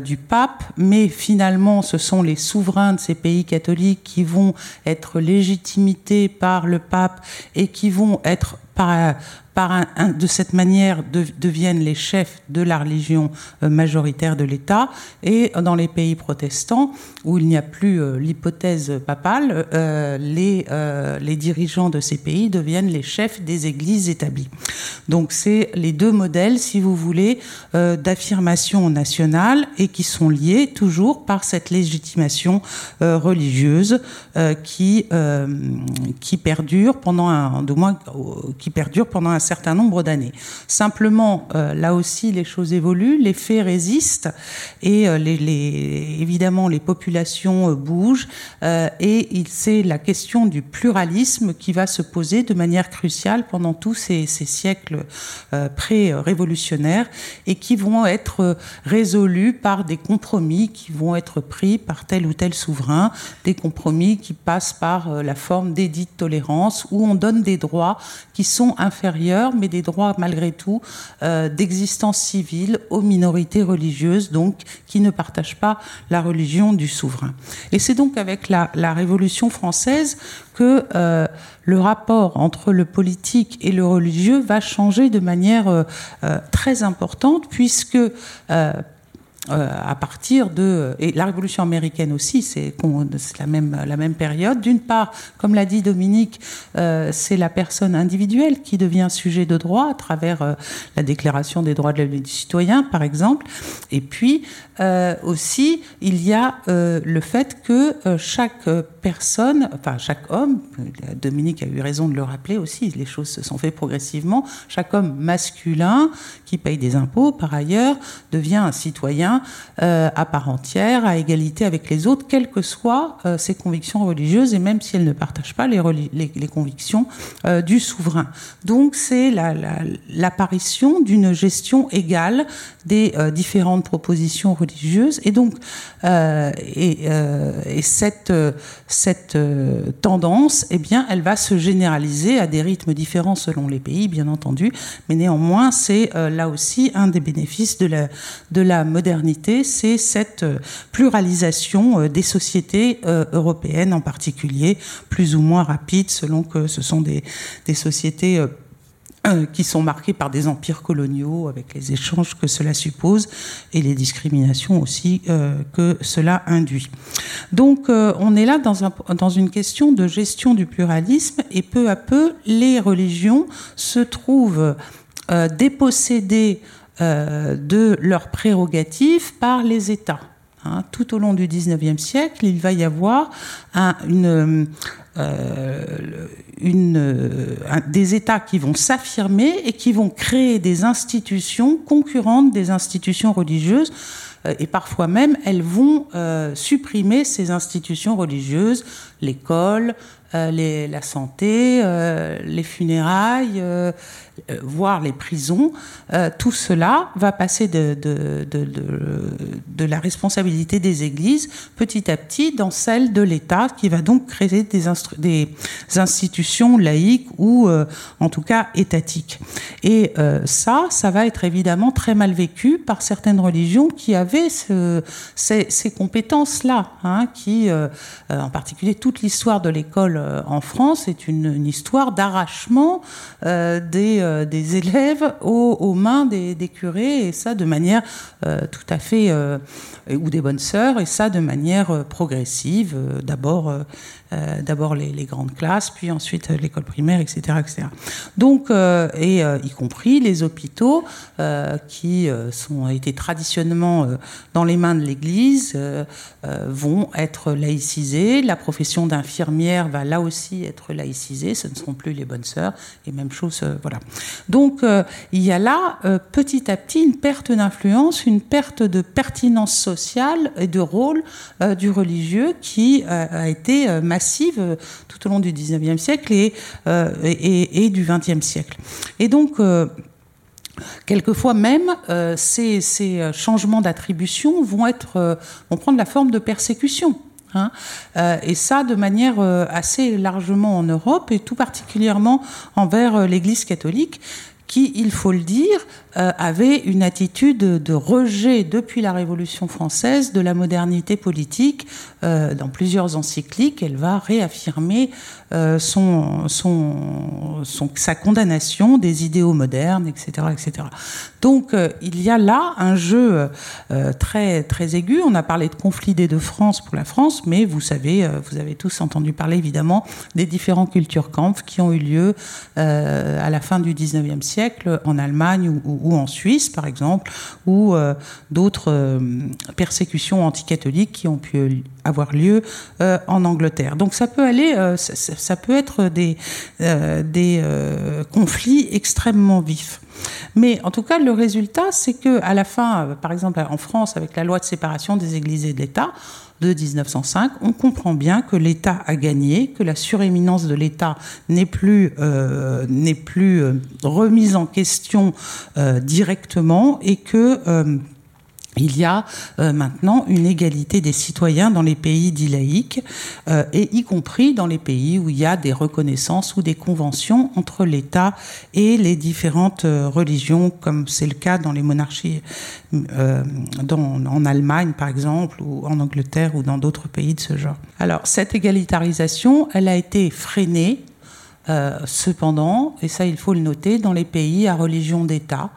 du pape, mais finalement, ce sont les souverains de ces pays catholiques qui vont être légitimités par le pape et qui vont être par, par de cette manière de, deviennent les chefs de la religion euh, majoritaire de l'État. Et dans les pays protestants où il n'y a plus euh, l'hypothèse papale euh, les, dirigeants de ces pays deviennent les chefs des églises établies. Donc c'est les deux modèles si vous voulez d'affirmation nationale et qui sont liés toujours par cette légitimation religieuse qui perdure pendant un qui perdure pendant un certain nombre d'années. Simplement, euh, là aussi, les choses évoluent, les faits résistent et euh, évidemment, les populations euh, bougent et c'est la question du pluralisme qui va se poser de manière cruciale pendant tous ces, siècles pré-révolutionnaires et qui vont être résolus par des compromis qui vont être pris par tel ou tel souverain, des compromis qui passent par la forme d'édit de tolérance où on donne des droits qui sont inférieurs, mais des droits malgré tout euh, d'existence civile aux minorités religieuses, donc qui ne partagent pas la religion du souverain. Et c'est donc avec la, la Révolution française que euh, le rapport entre le politique et le religieux va changer de manière euh, très importante, puisque euh, à partir de et la révolution américaine aussi c'est la même la même période. D'une part comme l'a dit Dominique euh, c'est la personne individuelle qui devient sujet de droit à travers euh, la déclaration des droits de du citoyen par exemple. Et puis aussi il y a le fait que chaque personne enfin chaque homme Dominique a eu raison de le rappeler aussi les choses se sont fait progressivement chaque homme masculin qui paye des impôts par ailleurs devient un citoyen euh, à part entière, à égalité avec les autres, quelles que soient euh, ses convictions religieuses et même si elle ne partage pas les, convictions euh, du souverain. Donc c'est l'apparition la, la, d'une gestion égale des euh, différentes propositions religieuses et donc euh, et, euh, et cette euh, tendance eh bien elle va se généraliser à des rythmes différents selon les pays bien entendu mais néanmoins c'est euh, là aussi un des bénéfices de la de la modernité c'est cette euh, pluralisation euh, des sociétés euh, européennes en particulier plus ou moins rapide selon que ce sont des, sociétés qui sont marqués par des empires coloniaux avec les échanges que cela suppose et les discriminations aussi que cela induit. Donc on est là dans, un, dans une question de gestion du pluralisme et peu à peu les religions se trouvent dépossédées euh, de leurs prérogatives par les États. Hein, tout au long du 19e siècle, il va y avoir euh, un, des États qui vont s'affirmer et qui vont créer des institutions concurrentes des institutions religieuses euh, et parfois même elles vont euh, supprimer ces institutions religieuses, l'école, euh, la santé, euh, les funérailles, euh, voire les prisons, tout cela va passer de, la responsabilité des églises petit à petit dans celle de l'État qui va donc créer des, institutions laïques ou en tout cas étatiques. Et ça, ça va être évidemment très mal vécu par certaines religions qui avaient ces, compétences-là, hein, qui, en particulier toute l'histoire de l'école en France, est une, histoire d'arrachement des, des, élèves aux, mains des, des, curés, et ça de manière tout à fait, ou des bonnes sœurs, et ça de manière progressive, d'abord euh, d'abord les, grandes classes, puis ensuite euh, l'école primaire, etc., etc. Donc, euh, et y compris les hôpitaux qui sont été traditionnellement dans les mains de l'Église vont être laïcisés. La profession d'infirmière va là aussi être laïcisée. Ce ne seront plus les bonnes sœurs. Et même chose, voilà. Donc, il y a là petit à petit une perte d'influence, une perte de pertinence sociale et de rôle du religieux qui a été euh, tout au long du 19e siècle et, euh, et, et du 20e siècle. Et donc, euh, Quelquefois même, ces, ces, changements d'attribution vont, vont prendre la forme de persécution. Hein. et ça de manière assez largement en Europe et tout particulièrement envers l'Église catholique qui, il faut le dire, euh, avait une attitude de rejet depuis la Révolution française de la modernité politique. Euh, dans plusieurs encycliques, elle va réaffirmer euh, son, sa condamnation des idéaux modernes, etc. etc. Donc il y a là un jeu très, très aigu. On a parlé de conflit des deux France pour la France, mais vous savez, vous avez tous entendu parler évidemment des différents culture camps qui ont eu lieu à la fin du 19e siècle en Allemagne ou, en Suisse, par exemple, ou euh, d'autres euh, persécutions anticatholiques qui ont pu avoir lieu euh, en Angleterre. Donc ça peut aller, ça, peut être des, des conflits extrêmement vifs. Mais en tout cas, le résultat, c'est que à la fin, par exemple en France, avec la loi de séparation des Églises et de l'État, de 1905, on comprend bien que l'État a gagné, que la suréminence de l'État n'est plus, euh, euh, remise en question euh, directement et que il y a euh, maintenant une égalité des citoyens dans les pays dits laïques, euh, et y compris dans les pays où il y a des reconnaissances ou des conventions entre l'État et les différentes euh, religions, comme c'est le cas dans les monarchies en Allemagne, par exemple, ou en Angleterre, ou dans d'autres pays de ce genre. Alors, cette égalitarisation, elle a été freinée, cependant, et ça il faut le noter, dans les pays à religion d'État,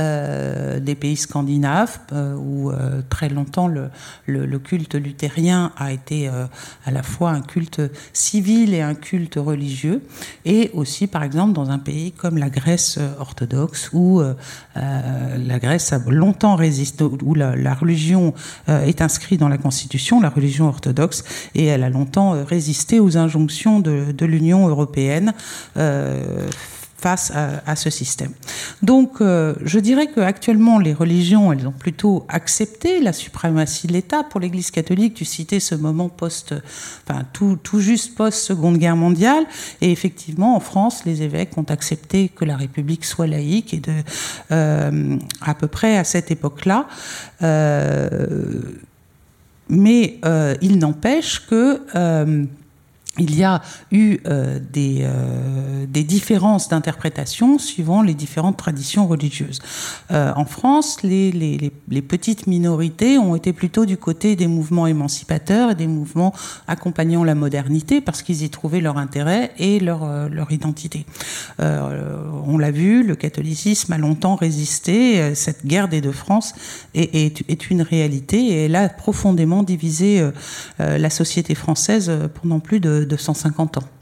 euh, des pays scandinaves euh, où euh, très longtemps le, culte luthérien a été à la fois un culte civil et un culte religieux, et aussi par exemple dans un pays comme la Grèce orthodoxe où la Grèce a longtemps résisté, où la, religion est inscrite dans la constitution, la religion orthodoxe, et elle a longtemps résisté aux injonctions de l'Union européenne face à, ce système. Donc, euh, je dirais qu'actuellement, les religions, elles ont plutôt accepté la suprématie de l'État. Pour l'Église catholique, tu citais ce moment post, enfin, tout, tout juste post-Seconde Guerre mondiale. Et effectivement, en France, les évêques ont accepté que la République soit laïque et de, euh, à peu près à cette époque-là. Euh, mais il n'empêche que il y a eu euh, des, euh, des, différences d'interprétation suivant les différentes traditions religieuses. Euh, en France, les, petites minorités ont été plutôt du côté des mouvements émancipateurs et des mouvements accompagnant la modernité parce qu'ils y trouvaient leur intérêt et leur, identité. on l'a vu, le catholicisme a longtemps résisté. Cette guerre des deux France est, est une réalité et elle a profondément divisé la société française pendant plus de de 150 ans.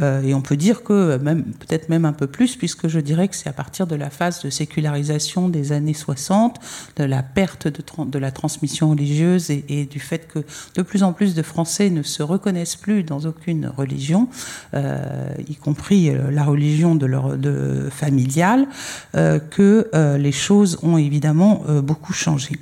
Euh, et on peut dire que même peut-être même un peu plus, puisque je dirais que c'est à partir de la phase de sécularisation des années 60, de la perte de, la transmission religieuse et, du fait que de plus en plus de Français ne se reconnaissent plus dans aucune religion, euh, y compris euh, la religion de leur de familiale, que les choses ont évidemment beaucoup changé.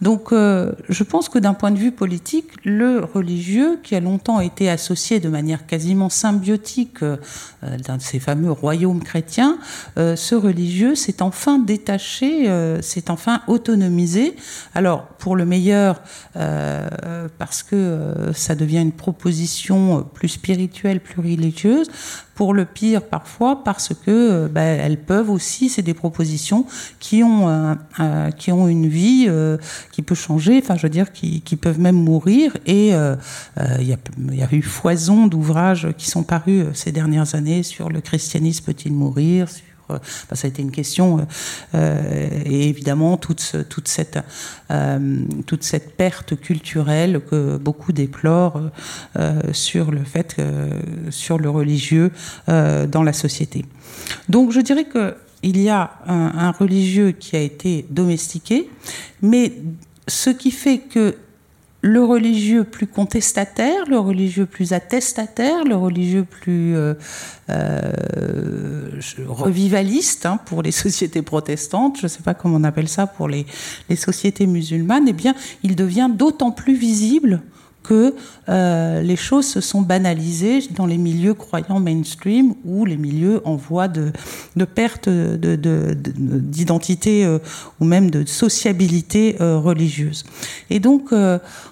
Donc, je pense que d'un point de vue politique, le religieux, qui a longtemps été associé de manière quasiment symbiotique euh, d'un de ces fameux royaumes chrétiens, euh, ce religieux s'est enfin détaché, euh, s'est enfin autonomisé. Alors, pour le meilleur, parce que ça devient une proposition plus spirituelle, plus religieuse, pour le pire parfois parce que ben, elles peuvent aussi, c'est des propositions qui ont, qui ont une vie qui peut changer, enfin je veux dire, qui, qui peuvent même mourir. Et il y, a, y a eu foison d'ouvrages qui sont parus ces dernières années sur le christianisme peut-il mourir, euh, ça a été une question. Euh, euh, et évidemment, toute, toute, cette, toute cette perte culturelle que beaucoup déplorent sur le fait, sur le religieux dans la société. Donc je dirais que il y a un, religieux qui a été domestiqué, mais ce qui fait que le religieux plus contestataire, le religieux plus attestataire, le religieux plus euh, euh, revivaliste hein, pour les sociétés protestantes, je ne sais pas comment on appelle ça pour les, les sociétés musulmanes, eh bien, il devient d'autant plus visible que euh, les choses se sont banalisées dans les milieux croyants mainstream ou les milieux en voie de, perte d'identité de, euh, ou même de sociabilité euh, religieuse. Et donc,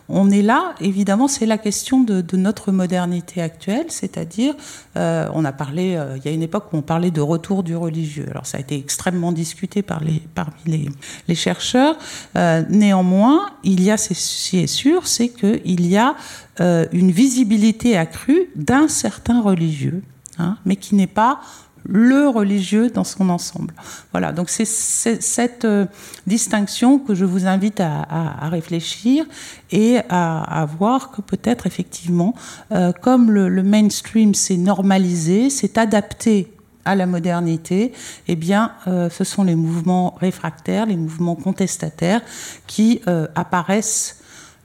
on est là, évidemment, c'est la question de, notre modernité actuelle, c'est-à-dire, on a parlé, il y a une époque où on parlait de retour du religieux. Alors, ça a été extrêmement discuté par les, parmi les, les chercheurs. néanmoins, il y a, ce est sûr, c'est qu'il y a euh, une visibilité accrue d'un certain religieux, hein, mais qui n'est pas le religieux dans son ensemble. Voilà, donc c'est cette euh, distinction que je vous invite à, réfléchir et à, voir que peut-être effectivement, euh, comme le, mainstream s'est normalisé, s'est adapté à la modernité, eh bien, ce sont les mouvements réfractaires, les mouvements contestataires qui apparaissent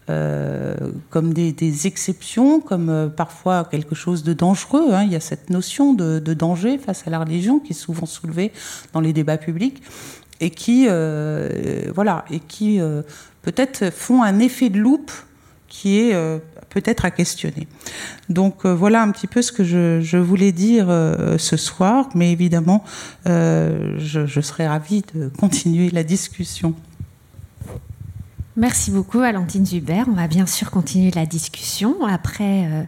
euh, comme des, exceptions, comme euh, parfois quelque chose de dangereux. Hein. Il y a cette notion de, danger face à la religion qui est souvent soulevée dans les débats publics et qui, euh, voilà, et qui peut-être font un effet de loupe qui est peut-être à questionner. Donc voilà un petit peu ce que je, voulais dire ce soir, mais évidemment, je, je serais ravie de continuer la discussion. Merci beaucoup, Valentine Zuber. On va bien sûr continuer la discussion après euh,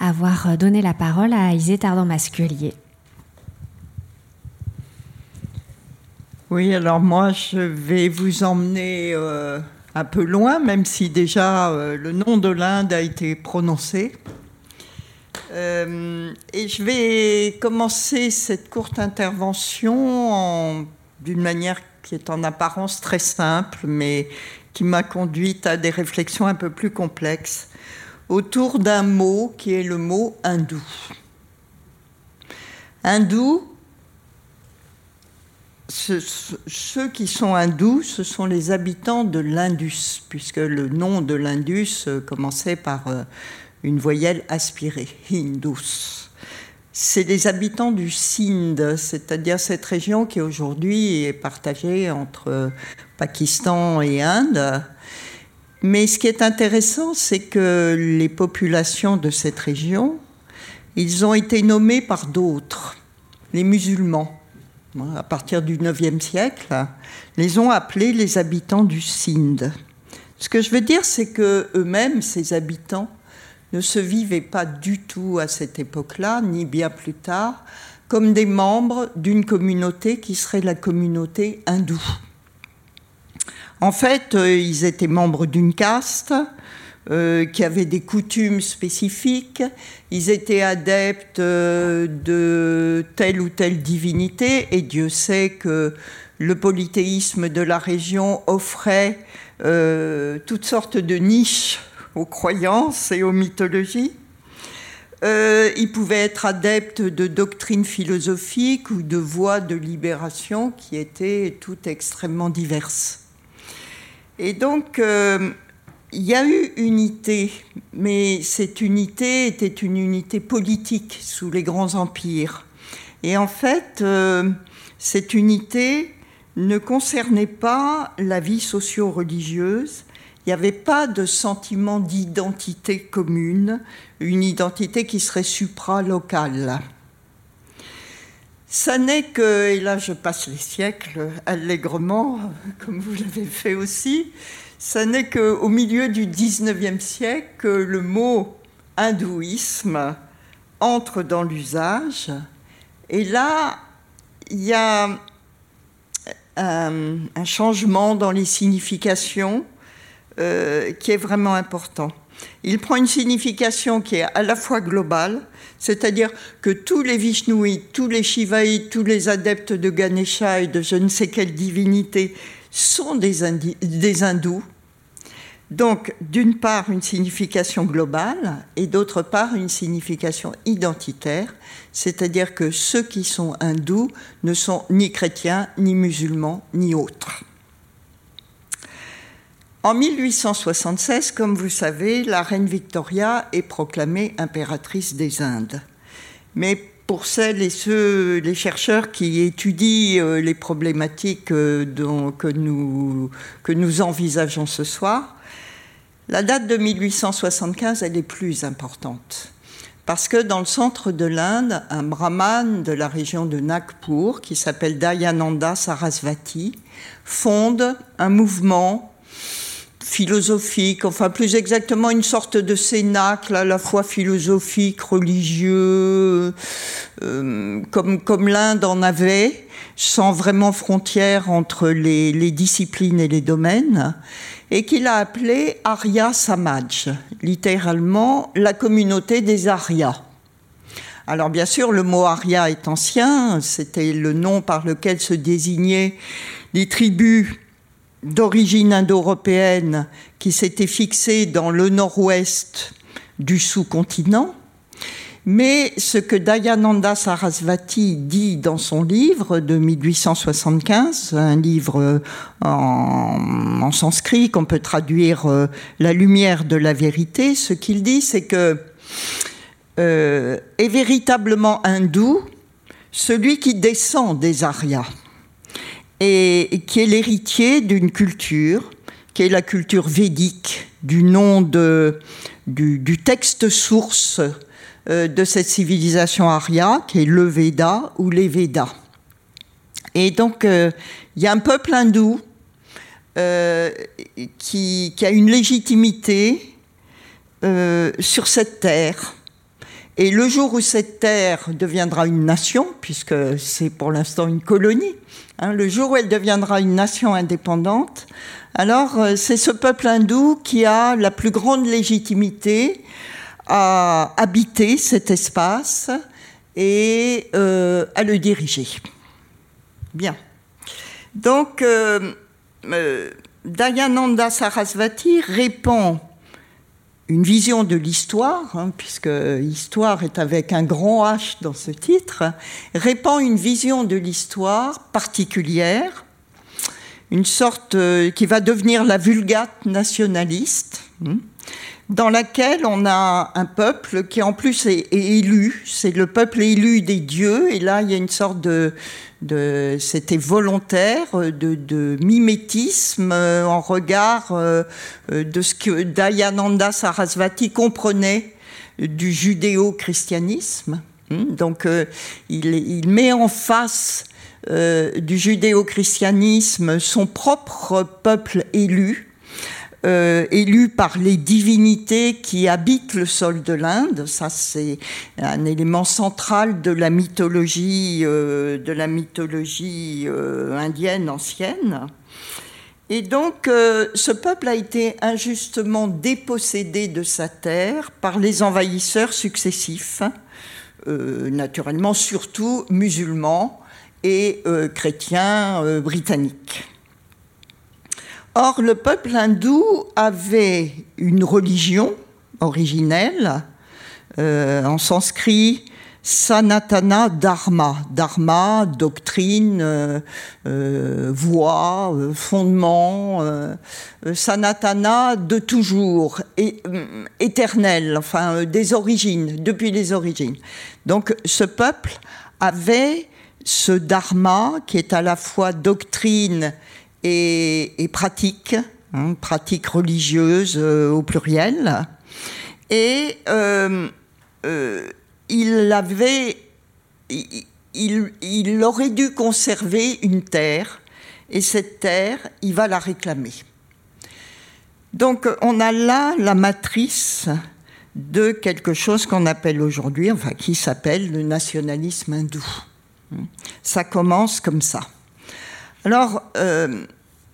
avoir donné la parole à Isée Tardant-Masculier. Oui, alors moi, je vais vous emmener euh, un peu loin, même si déjà euh, le nom de l'Inde a été prononcé. et je vais commencer cette courte intervention d'une manière qui est en apparence très simple, mais qui m'a conduite à des réflexions un peu plus complexes autour d'un mot qui est le mot hindou. Hindou, ceux qui sont hindous, ce sont les habitants de l'Indus, puisque le nom de l'Indus euh, commençait par euh, une voyelle aspirée, Hindus. C'est les habitants du Sindh, c'est-à-dire cette région qui aujourd'hui est partagée entre Pakistan et Inde. Mais ce qui est intéressant, c'est que les populations de cette région, ils ont été nommés par d'autres, les musulmans. À partir du IXe siècle, les ont appelés les habitants du Sindh. Ce que je veux dire, c'est que eux-mêmes, ces habitants, ne se vivaient pas du tout à cette époque-là, ni bien plus tard, comme des membres d'une communauté qui serait la communauté hindoue. En fait, euh, ils étaient membres d'une caste euh, qui avait des coutumes spécifiques, ils étaient adeptes euh, de telle ou telle divinité, et Dieu sait que le polythéisme de la région offrait toutes sortes de niches aux croyances et aux mythologies. ils pouvaient être adeptes de doctrines philosophiques ou de voies de libération qui étaient toutes extrêmement diverses. Et donc, euh, il y a eu unité, mais cette unité était une unité politique sous les grands empires. Et en fait, euh, cette unité ne concernait pas la vie socio-religieuse. Il n'y avait pas de sentiment d'identité commune, une identité qui serait supra-locale. Ça n'est que, et là je passe les siècles allègrement, comme vous l'avez fait aussi, ça n'est qu'au milieu du 19e siècle que le mot hindouisme entre dans l'usage. Et là, il y a un, un changement dans les significations euh, qui est vraiment important. Il prend une signification qui est à la fois globale, c'est-à-dire que tous les Vishnouites, tous les Shivaïtes, tous les adeptes de Ganesha et de je ne sais quelle divinité sont des, des hindous. Donc, d'une part, une signification globale et d'autre part, une signification identitaire, c'est-à-dire que ceux qui sont hindous ne sont ni chrétiens, ni musulmans, ni autres. En 1876, comme vous savez, la reine Victoria est proclamée impératrice des Indes. Mais pour celles et ceux, les chercheurs qui étudient euh, les problématiques euh, que, nous, que nous envisageons ce soir, la date de 1875, elle est plus importante. Parce que dans le centre de l'Inde, un brahman de la région de Nagpur, qui s'appelle Dayananda Sarasvati, fonde un mouvement philosophique, enfin plus exactement une sorte de cénacle à la fois philosophique, religieux, euh, comme, comme l'Inde en avait, sans vraiment frontière entre les, les disciplines et les domaines, et qu'il a appelé Arya Samaj, littéralement la communauté des Aryas. Alors bien sûr, le mot Arya est ancien, c'était le nom par lequel se désignaient les tribus d'origine indo-européenne qui s'était fixée dans le nord-ouest du sous-continent. Mais ce que Dayananda Sarasvati dit dans son livre de 1875, un livre en, sanskrit qu'on peut traduire euh, La lumière de la vérité, ce qu'il dit, c'est que euh, est véritablement hindou celui qui descend des Aryas et qui est l'héritier d'une culture, qui est la culture védique, du nom du, texte source euh, de cette civilisation arya, qui est le Veda ou les Védas. Et donc, euh, il y a un peuple hindou euh, qui, a une légitimité sur cette terre. Et le jour où cette terre deviendra une nation, puisque c'est pour l'instant une colonie, Hein, le jour où elle deviendra une nation indépendante, alors euh, c'est ce peuple hindou qui a la plus grande légitimité à habiter cet espace et euh, à le diriger. Bien. Donc, euh, Dayananda Sarasvati répond une vision de l'histoire, hein, puisque histoire est avec un grand H dans ce titre, répand une vision de l'histoire particulière, une sorte euh, qui va devenir la vulgate nationaliste, hein, dans laquelle on a un peuple qui en plus est élu, c'est le peuple élu des dieux, et là il y a une sorte de, c'était volontaire de, mimétisme euh, en regard euh, de ce que Dayananda Sarasvati comprenait du judéo-christianisme. Hmm, donc euh, il, met en face du judéo-christianisme son propre peuple élu, euh, élu par les divinités qui habitent le sol de l'Inde. Ça, c'est un élément central de la mythologie, euh, de la mythologie euh, indienne ancienne. Et donc, ce peuple a été injustement dépossédé de sa terre par les envahisseurs successifs, naturellement surtout musulmans et chrétiens britanniques. Or, le peuple hindou avait une religion originelle, euh, en sanskrit, Sanatana Dharma. Dharma, doctrine, euh, euh, voie, fondement. Sanatana de toujours, et, éternel, enfin des origines, depuis les origines. Donc ce peuple avait ce Dharma qui est à la fois doctrine et, pratique, hein, pratique religieuse euh, au pluriel. Et euh, euh, il avait, il, aurait dû conserver une terre, et cette terre, il va la réclamer. Donc on a là la matrice de quelque chose qu'on appelle aujourd'hui, enfin qui s'appelle le nationalisme hindou. Ça commence comme ça. Alors, euh,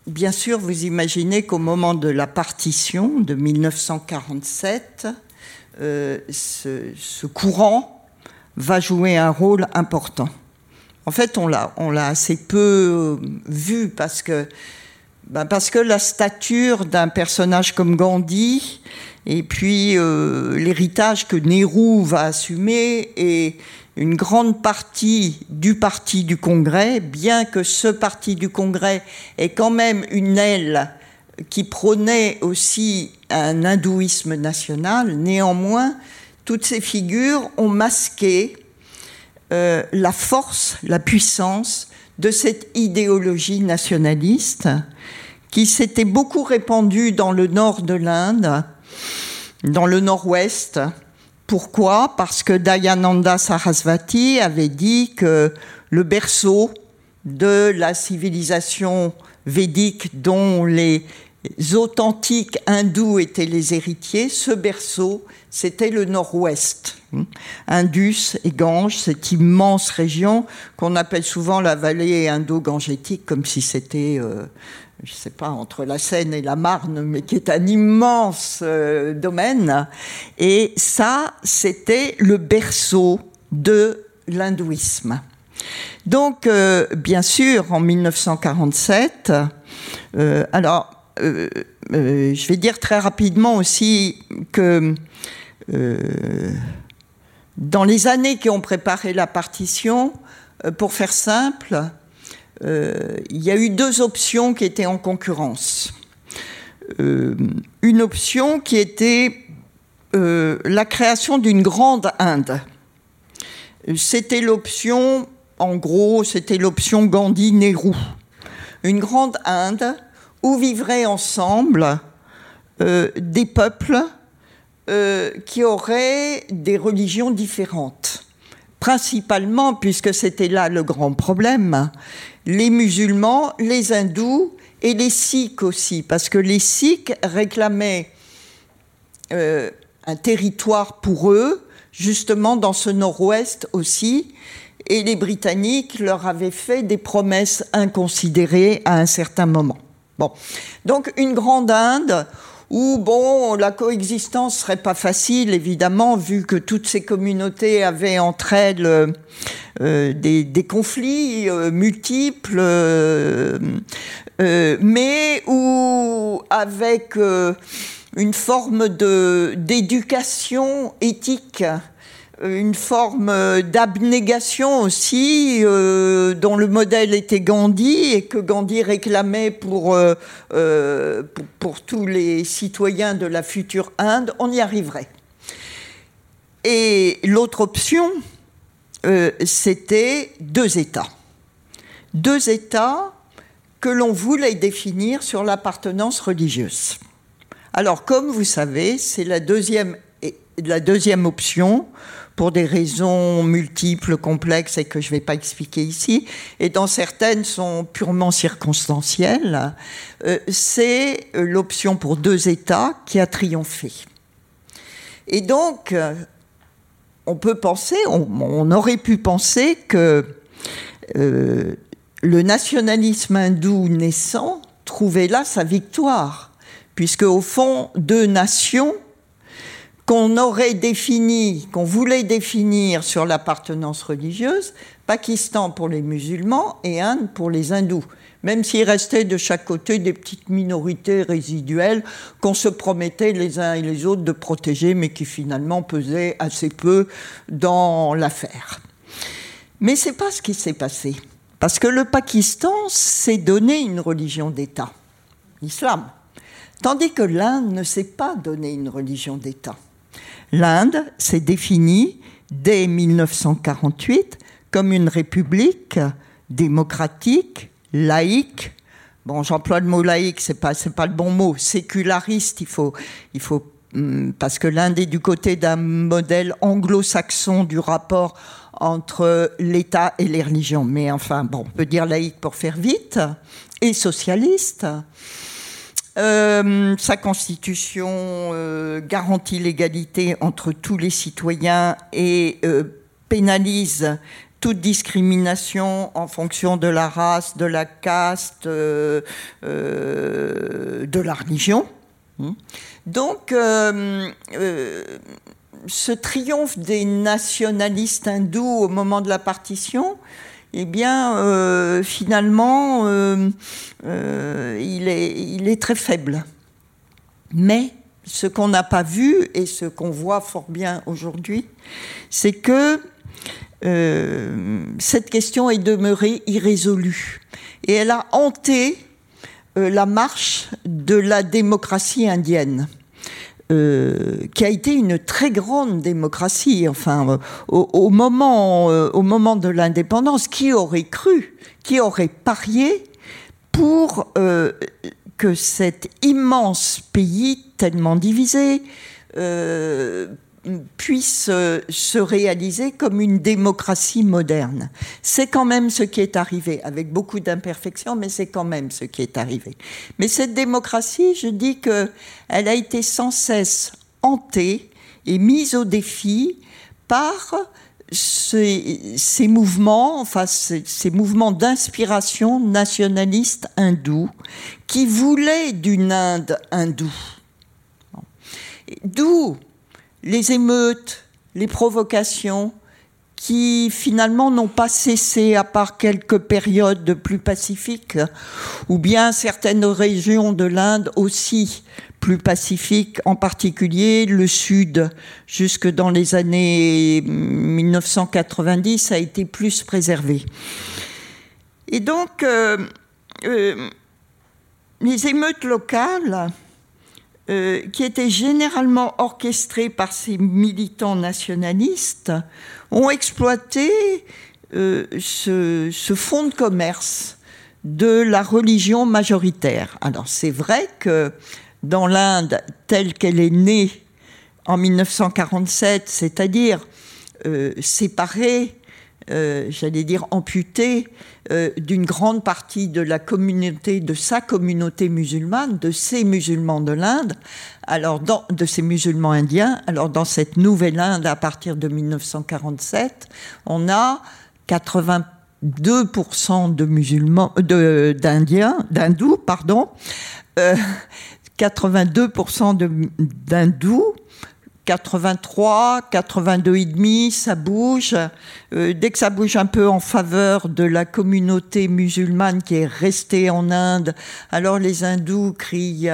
bien sûr, vous imaginez qu'au moment de la partition de 1947, euh, ce, courant va jouer un rôle important. En fait, on l'a, assez peu vu parce que, ben parce que la stature d'un personnage comme Gandhi et puis euh, l'héritage que Nehru va assumer et une grande partie du parti du Congrès, bien que ce parti du Congrès ait quand même une aile qui prônait aussi un hindouisme national, néanmoins, toutes ces figures ont masqué euh, la force, la puissance de cette idéologie nationaliste qui s'était beaucoup répandue dans le nord de l'Inde, dans le nord-ouest. Pourquoi? Parce que Dayananda Sarasvati avait dit que le berceau de la civilisation védique dont les authentiques hindous étaient les héritiers, ce berceau, c'était le nord-ouest. Indus et Gange, cette immense région qu'on appelle souvent la vallée indo-gangétique, comme si c'était, euh, je ne sais pas, entre la Seine et la Marne, mais qui est un immense euh, domaine. Et ça, c'était le berceau de l'hindouisme. Donc, euh, bien sûr, en 1947, alors, euh, euh, je vais dire très rapidement aussi que dans les années qui ont préparé la partition, pour faire simple, il y a eu deux options qui étaient en concurrence. une option qui était la création d'une grande Inde. C'était l'option, en gros, c'était l'option Gandhi-Nehru. Une grande Inde où vivraient ensemble euh, des peuples euh, qui auraient des religions différentes. Principalement, puisque c'était là le grand problème, les musulmans, les hindous et les sikhs aussi, parce que les sikhs réclamaient euh, un territoire pour eux, justement dans ce nord-ouest aussi, et les Britanniques leur avaient fait des promesses inconsidérées à un certain moment. Bon. Donc une grande Inde où bon, la coexistence serait pas facile, évidemment, vu que toutes ces communautés avaient entre elles euh, des, conflits euh, multiples, euh, mais où avec une forme d'éducation éthique une forme d'abnégation aussi, euh, dont le modèle était Gandhi et que Gandhi réclamait pour, euh, euh, tous les citoyens de la future Inde, on y arriverait. Et l'autre option, c'était deux États. Deux États que l'on voulait définir sur l'appartenance religieuse. Alors, comme vous savez, c'est la la deuxième option pour des raisons multiples, complexes et que je ne vais pas expliquer ici, et dans certaines sont purement circonstancielles, euh, c'est l'option pour deux États qui a triomphé. Et donc, euh, on peut penser, on, aurait pu penser que euh, le nationalisme hindou naissant trouvait là sa victoire, puisque au fond, deux nations qu'on aurait défini, qu'on voulait définir sur l'appartenance religieuse, Pakistan pour les musulmans et Inde pour les hindous, même s'il restait de chaque côté des petites minorités résiduelles qu'on se promettait les uns et les autres de protéger, mais qui finalement pesaient assez peu dans l'affaire. Mais c'est pas ce qui s'est passé, parce que le Pakistan s'est donné une religion d'État, l'islam, tandis que l'Inde ne s'est pas donné une religion d'État. L'Inde s'est définie dès 1948 comme une république démocratique, laïque. Bon, j'emploie le mot laïque, c'est pas c'est pas le bon mot. Séculariste, il faut il faut hum, parce que l'Inde est du côté d'un modèle anglo-saxon du rapport entre l'État et les religions. Mais enfin, bon, on peut dire laïque pour faire vite, et socialiste. Euh, sa constitution euh, garantit l'égalité entre tous les citoyens et pénalise toute discrimination en fonction de la race, de la caste, de la religion. Hmm. Donc, ce triomphe des nationalistes hindous au moment de la partition, eh bien, euh, finalement, euh, euh, il, est, très faible. Mais ce qu'on n'a pas vu et ce qu'on voit fort bien aujourd'hui, c'est que cette question est demeurée irrésolue. Et elle a hanté la marche de la démocratie indienne. Euh, qui a été une très grande démocratie. Enfin, euh, au, moment, euh, au moment de l'indépendance, qui aurait cru, qui aurait parié pour que cet immense pays tellement divisé puisse euh, se réaliser comme une démocratie moderne. C'est quand même ce qui est arrivé, avec beaucoup d'imperfections, mais c'est quand même ce qui est arrivé. Mais cette démocratie, je dis qu'elle a été sans cesse hantée et mise au défi par ces, mouvements, enfin ces, ces mouvements d'inspiration nationaliste hindoue qui voulaient d'une Inde hindoue. D'où les émeutes, les provocations, qui finalement n'ont pas cessé à part quelques périodes plus pacifiques, ou bien certaines régions de l'Inde aussi plus pacifiques, en particulier le sud, jusque dans les années 1990, a été plus préservé. Et donc, euh, euh, les émeutes locales, euh, qui étaient généralement orchestrés par ces militants nationalistes, ont exploité euh, ce, ce, fonds de commerce de la religion majoritaire. Alors c'est vrai que dans l'Inde telle qu'elle est née en 1947, c'est-à-dire euh, séparée euh, j'allais dire, amputé euh, d'une grande partie de la communauté, de sa communauté musulmane, de ces musulmans de l'Inde, alors dans, de ces musulmans indiens. Alors dans cette nouvelle Inde, à partir de 1947, on a 82% de musulmans, d'Indiens, d'hindous, pardon, 82% euh, d'hindous, 83, 82,5, ça bouge. Euh, dès que ça bouge un peu en faveur de la communauté musulmane qui est restée en Inde, alors les hindous crient,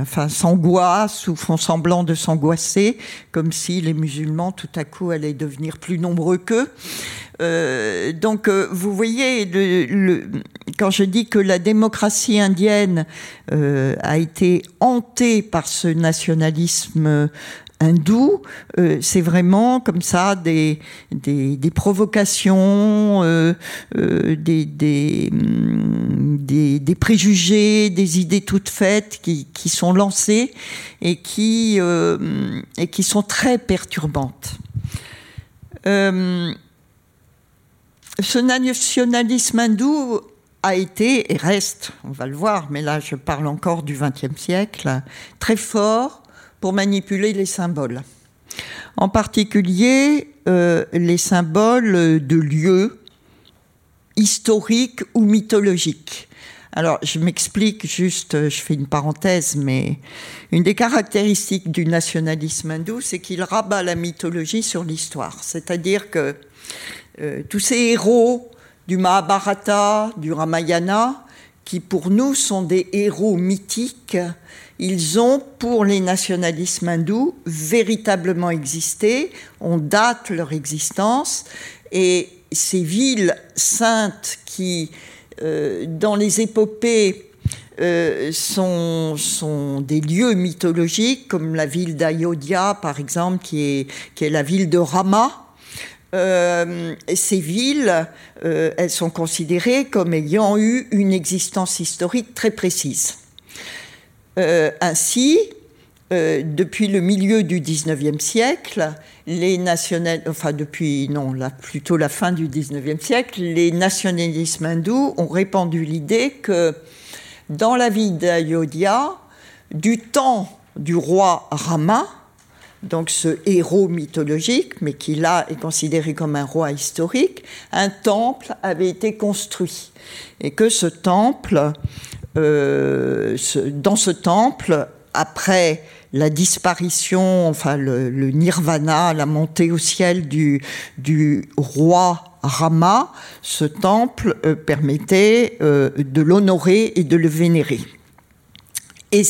enfin s'angoissent ou font semblant de s'angoisser, comme si les musulmans tout à coup allaient devenir plus nombreux qu'eux. Euh, donc, euh, vous voyez, le, quand je dis que la démocratie indienne euh, a été hantée par ce nationalisme hindou, c'est vraiment comme ça des, des, des provocations, des, des, des, des, préjugés, des idées toutes faites qui, qui sont lancées et qui, et qui sont très perturbantes ce nationalisme hindou a été et reste, on va le voir, mais là je parle encore du XXe siècle, très fort pour manipuler les symboles. En particulier euh, les symboles de lieux historiques ou mythologiques. Alors, je m'explique juste, je fais une parenthèse, mais une des caractéristiques du nationalisme hindou, c'est qu'il rabat la mythologie sur l'histoire. C'est-à-dire que euh, tous ces héros du Mahabharata, du Ramayana, qui pour nous sont des héros mythiques, ils ont, pour les nationalismes hindous, véritablement existé, on date leur existence, et ces villes saintes qui, euh, dans les épopées, euh, sont, des lieux mythologiques, comme la ville d'Ayodhya, par exemple, qui est la ville de Rama, euh, ces villes, euh, elles sont considérées comme ayant eu une existence historique très précise. Euh, ainsi, depuis le milieu du 19e siècle, les national... enfin depuis, non, plutôt la fin du 19e siècle, les nationalismes hindous ont répandu l'idée que dans la vie d'Ayodhya, du temps du roi Rama, donc ce héros mythologique, mais qui là est considéré comme un roi historique, un temple avait été construit. Et que ce temple, euh, dans ce temple, après la disparition, enfin le, nirvana, la montée au ciel du, roi Rama, ce temple euh, permettait euh, de l'honorer et de le vénérer. Et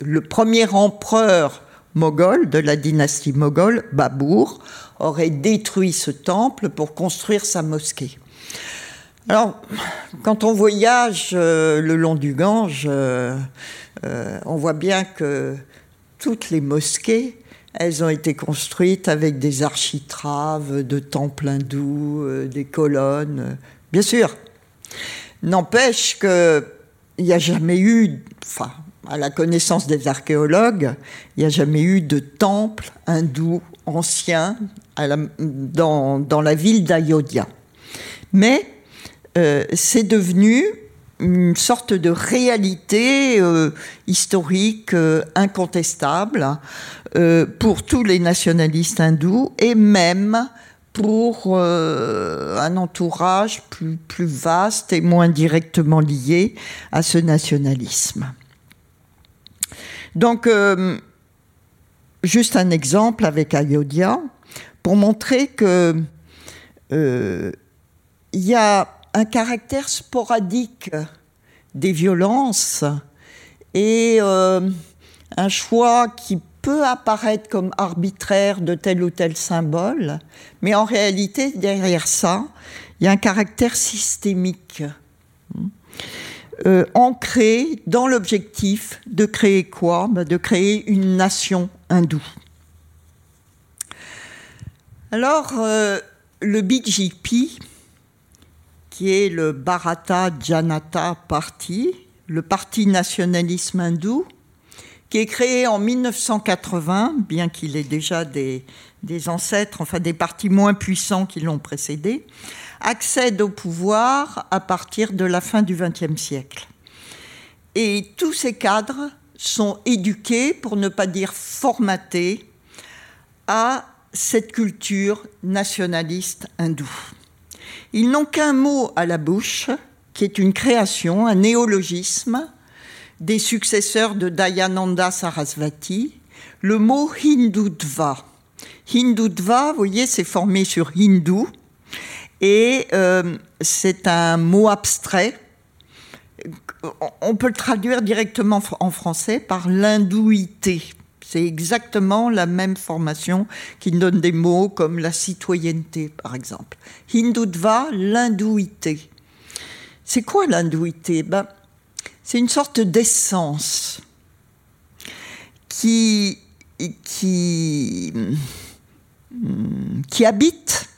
le premier empereur moghol de la dynastie moghole, Babour, aurait détruit ce temple pour construire sa mosquée. Alors, quand on voyage euh, le long du Gange, on voit bien que toutes les mosquées, elles ont été construites avec des architraves de temples hindous, euh, des colonnes, bien sûr. N'empêche qu'il n'y a jamais eu, enfin, à la connaissance des archéologues, il n'y a jamais eu de temple hindou ancien dans, la ville d'Ayodhya. Mais euh, c'est devenu une sorte de réalité euh, historique euh, incontestable pour tous les nationalistes hindous et même pour un entourage plus vaste et moins directement lié à ce nationalisme. Donc, juste un exemple avec Ayodhya pour montrer que il y a un caractère sporadique des violences et euh, un choix qui peut apparaître comme arbitraire de tel ou tel symbole, mais en réalité, derrière ça, il y a un caractère systémique, euh, ancré dans l'objectif de créer quoi? Ben, De créer une nation hindoue. Alors, euh, le BJP, qui est le Bharata Janata Party, le parti nationalisme hindou, qui est créé en 1980, bien qu'il ait déjà des, des, ancêtres, enfin des partis moins puissants qui l'ont précédé, accède au pouvoir à partir de la fin du XXe siècle. Et tous ces cadres sont éduqués, pour ne pas dire formatés, à cette culture nationaliste hindoue. Ils n'ont qu'un mot à la bouche, qui est une création, un néologisme des successeurs de Dayananda Sarasvati, le mot Hindutva. Hindutva, vous voyez, c'est formé sur hindou, et euh, c'est un mot abstrait. On peut le traduire directement en français par l'hindouité. C'est exactement la même formation qui donne des mots comme la citoyenneté, par exemple. Hindutva, l'hindouité. C'est quoi l'hindouité? Ben, C'est une sorte d'essence qui, qui, qui habite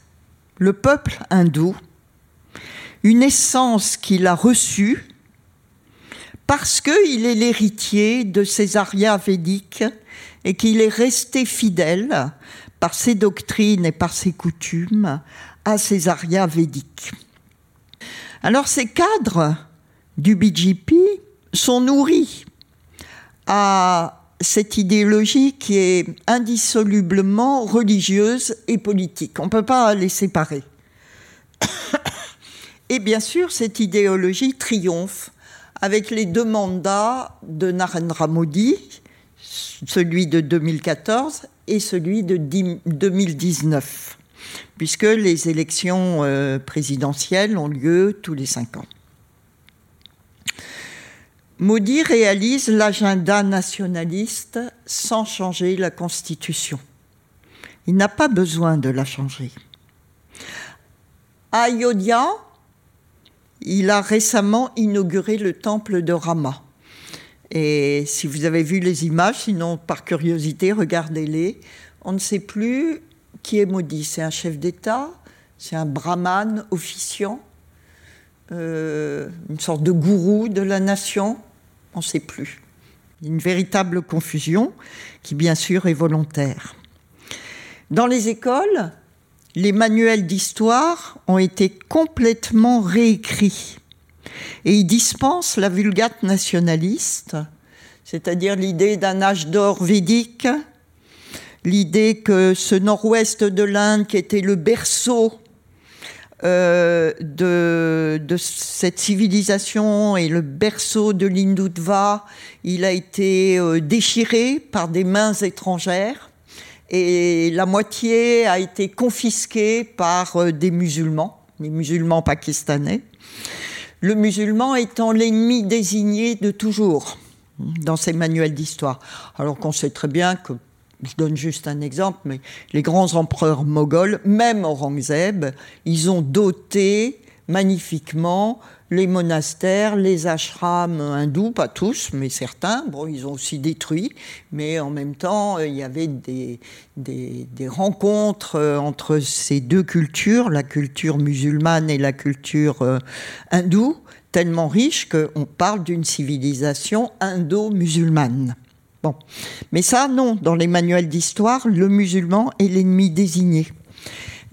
le peuple hindou, une essence qu'il a reçue parce qu'il est l'héritier de ces arias védiques et qu'il est resté fidèle par ses doctrines et par ses coutumes à ces arias védiques. Alors ces cadres du BJP sont nourris à cette idéologie qui est indissolublement religieuse et politique. On ne peut pas les séparer. Et bien sûr, cette idéologie triomphe avec les deux mandats de Narendra Modi, celui de 2014 et celui de 2019, puisque les élections euh, présidentielles ont lieu tous les cinq ans. Modi réalise l'agenda nationaliste sans changer la Constitution. Il n'a pas besoin de la changer. À Ayodhya, il a récemment inauguré le temple de Rama. Et si vous avez vu les images, sinon par curiosité, regardez-les. On ne sait plus qui est maudit. C'est un chef d'État, c'est un brahman officiant, euh, une sorte de gourou de la nation. On ne sait plus. Une véritable confusion qui, bien sûr, est volontaire. Dans les écoles, les manuels d'histoire ont été complètement réécrits. Et ils dispensent la vulgate nationaliste, c'est-à-dire l'idée d'un âge d'or védique, l'idée que ce nord-ouest de l'Inde, qui était le berceau euh, de, cette civilisation et le berceau de l'Hindutva, il a été euh, déchiré par des mains étrangères et la moitié a été confisquée par euh, des musulmans, les musulmans pakistanais. Le musulman étant l'ennemi désigné de toujours dans ces manuels d'histoire. Alors qu'on sait très bien que je donne juste un exemple, mais les grands empereurs moghols, même Aurangzeb, ils ont doté magnifiquement les monastères, les ashrams hindous, pas tous, mais certains. Bon, ils ont aussi détruit, mais en même temps, il y avait des, rencontres euh, entre ces deux cultures, la culture musulmane et la culture euh, hindoue, tellement riches qu'on parle d'une civilisation indo-musulmane. Mais ça, non, dans les manuels d'histoire, le musulman est l'ennemi désigné.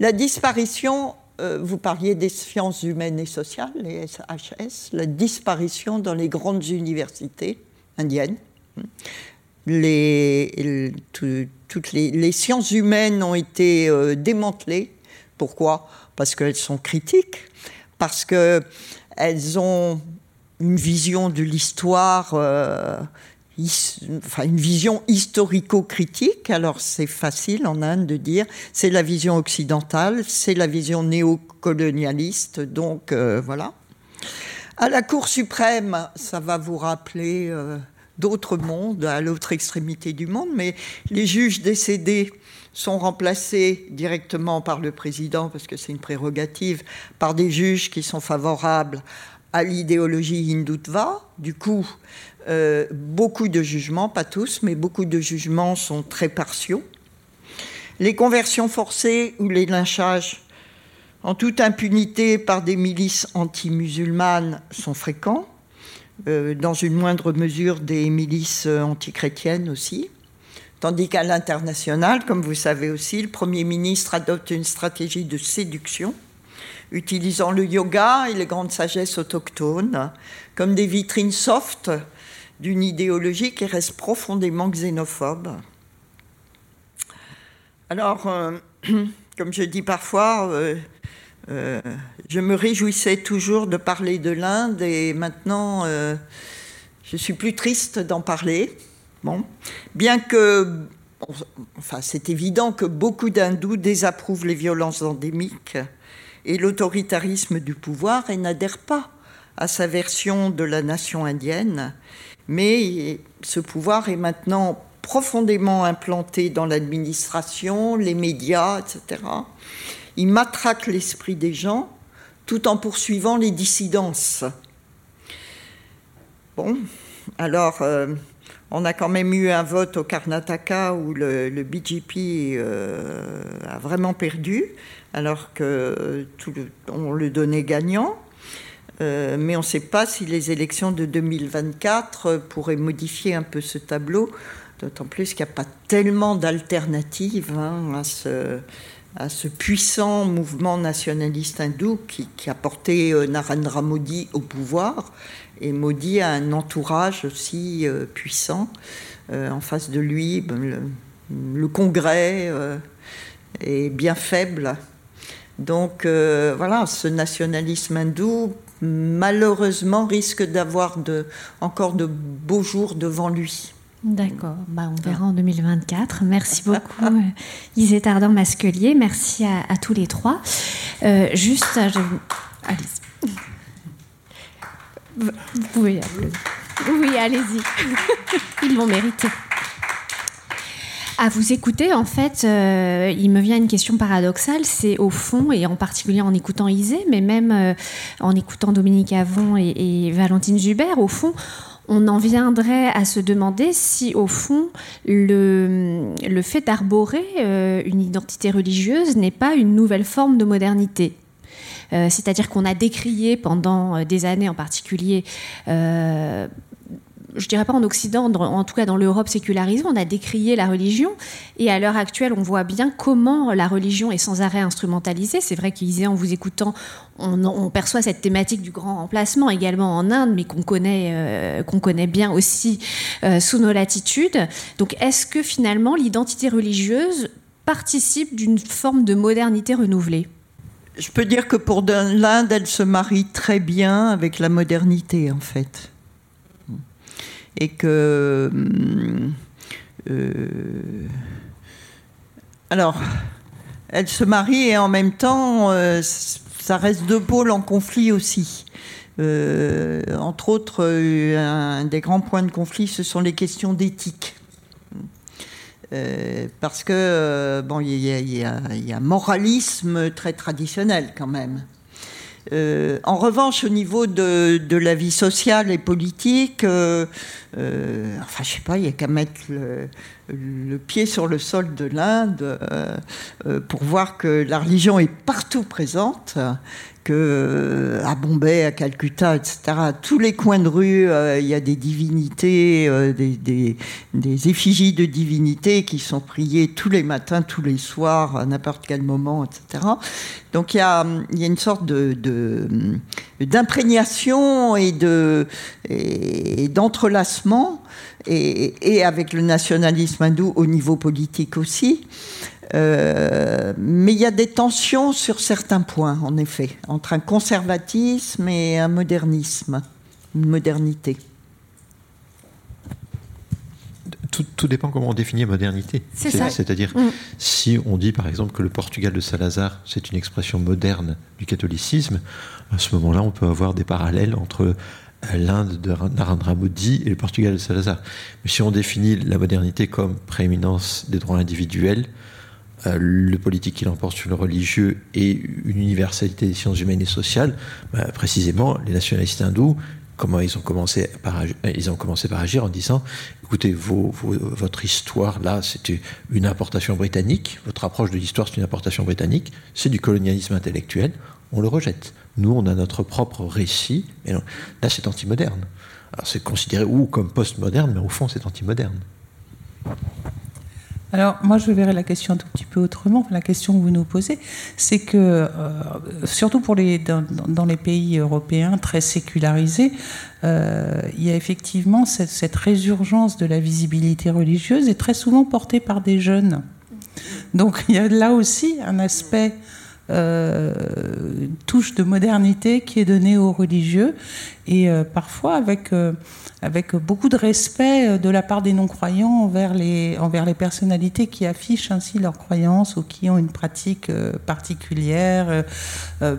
La disparition euh, vous parliez des sciences humaines et sociales, les SHS, la disparition dans les grandes universités indiennes. Les, toutes les, sciences humaines ont été euh, démantelées. Pourquoi? Parce qu'elles sont critiques, parce qu'elles ont une vision de l'histoire euh, une vision historico-critique. Alors c'est facile en Inde de dire c'est la vision occidentale, c'est la vision néocolonialiste. Donc euh, voilà. À la Cour suprême, ça va vous rappeler euh, d'autres mondes, à l'autre extrémité du monde, mais les juges décédés sont remplacés directement par le président, parce que c'est une prérogative, par des juges qui sont favorables à l'idéologie hindutva. Du coup, euh, beaucoup de jugements, pas tous, mais beaucoup de jugements sont très partiaux. Les conversions forcées ou les lynchages en toute impunité par des milices anti-musulmanes sont fréquents, euh, dans une moindre mesure des milices anti-chrétiennes aussi. Tandis qu'à l'international, comme vous savez aussi, le Premier ministre adopte une stratégie de séduction, utilisant le yoga et les grandes sagesses autochtones comme des vitrines soft d'une idéologie qui reste profondément xénophobe. Alors, euh, comme je dis parfois, euh, euh, je me réjouissais toujours de parler de l'Inde et maintenant je suis plus triste d'en parler. Bien que, enfin, c'est évident que beaucoup d'hindous désapprouvent les violences endémiques et l'autoritarisme du pouvoir et n'adhèrent pas à sa version de la nation indienne mais ce pouvoir est maintenant profondément implanté dans l'administration, les médias, etc. Il matraque l'esprit des gens tout en poursuivant les dissidences. Bon, alors, euh, on a quand même eu un vote au Karnataka où le, BJP euh, a vraiment perdu, alors que tout on le donnait gagnant. Euh, mais on ne sait pas si les élections de 2024 pourraient modifier un peu ce tableau, d'autant plus qu'il n'y a pas tellement d'alternatives hein, à, ce, puissant mouvement nationaliste hindou qui, a porté euh, Narendra Modi au pouvoir. Et Modi a un entourage aussi euh, puissant. en face de lui, ben, le, Congrès est bien faible. Donc voilà, ce nationalisme hindou malheureusement risque d'avoir de, encore de beaux jours devant lui. D'accord, bah, on verra en 2024. Merci beaucoup euh, Isée Ardent Masquelier, merci à, tous les trois. Euh, juste, je... allez Vous pouvez Oui, allez-y. Ils l'ont mérité. À vous écouter, en fait, euh, il me vient une question paradoxale. C'est au fond, et en particulier en écoutant Isée, mais même euh, en écoutant Dominique Avon et, Valentine Jubert, au fond, on en viendrait à se demander si, au fond, le, le fait d'arborer euh, une identité religieuse n'est pas une nouvelle forme de modernité. C'est-à-dire qu'on a décrié pendant des années en particulier je dirais pas en Occident, en tout cas dans l'Europe sécularisée, on a décrié la religion. Et à l'heure actuelle, on voit bien comment la religion est sans arrêt instrumentalisée. C'est vrai qu'Isée, en vous écoutant, on, perçoit cette thématique du grand remplacement également en Inde, mais qu'on connaît, euh, qu'on connaît bien aussi euh, sous nos latitudes. Donc, est-ce que finalement l'identité religieuse participe d'une forme de modernité renouvelée? Je peux dire que pour l'Inde, elle se marie très bien avec la modernité, en fait et que. Euh, alors, elle se marie et en même temps, euh, ça reste deux pôles en conflit aussi. Euh, entre autres, un des grands points de conflit, ce sont les questions d'éthique. parce que bon, il y, y, a un moralisme très traditionnel quand même. En revanche, au niveau de, la vie sociale et politique, euh, euh, enfin, je sais pas, il n'y a qu'à mettre le, pied sur le sol de l'Inde pour voir que la religion est partout présente que euh, à Bombay, à Calcutta, etc., à tous les coins de rue, euh, il y a des divinités, euh, des, effigies de divinités qui sont priées tous les matins, tous les soirs, à n'importe quel moment, etc. Donc il y a, une sorte d'imprégnation et d'entrelacement, et, et, avec le nationalisme hindou au niveau politique aussi. Euh, mais il y a des tensions sur certains points, en effet, entre un conservatisme et un modernisme, une modernité. Tout, dépend comment on définit modernité. C'est-à-dire, mm. si on dit par exemple que le Portugal de Salazar, c'est une expression moderne du catholicisme, à ce moment-là, on peut avoir des parallèles entre l'Inde de Narendra Modi et le Portugal de Salazar. Mais si on définit la modernité comme prééminence des droits individuels, euh, le politique qui l'emporte sur le religieux et une universalité des sciences humaines et sociales, bah, précisément, les nationalistes hindous, comment ils ont commencé par agir, ils ont commencé par agir en disant écoutez votre histoire là c'était une importation britannique votre approche de l'histoire c'est une importation britannique c'est du colonialisme intellectuel on le rejette nous on a notre propre récit et là c'est anti-moderne alors c'est considéré ou comme post-moderne mais au fond c'est anti-moderne alors, moi, je verrais la question un tout petit peu autrement. La question que vous nous posez, c'est que, euh, surtout pour les, dans, les pays européens très sécularisés, euh, il y a effectivement cette, résurgence de la visibilité religieuse et très souvent portée par des jeunes. Donc, il y a là aussi un aspect touche de modernité qui est donnée aux religieux et parfois avec avec beaucoup de respect euh, de la part des non-croyants envers les, envers les personnalités qui affichent ainsi leurs croyances ou qui ont une pratique euh, particulière, euh,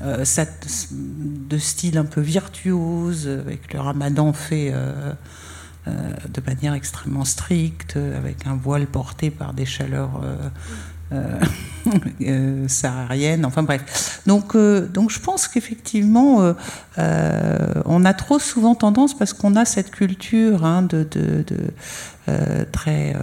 de style un peu virtuose, avec le ramadan fait de manière extrêmement stricte, avec un voile porté par des chaleurs euh, euh, saharienne, enfin bref. Donc, euh, je pense qu'effectivement, on a trop souvent tendance, parce qu'on a cette culture hein, de très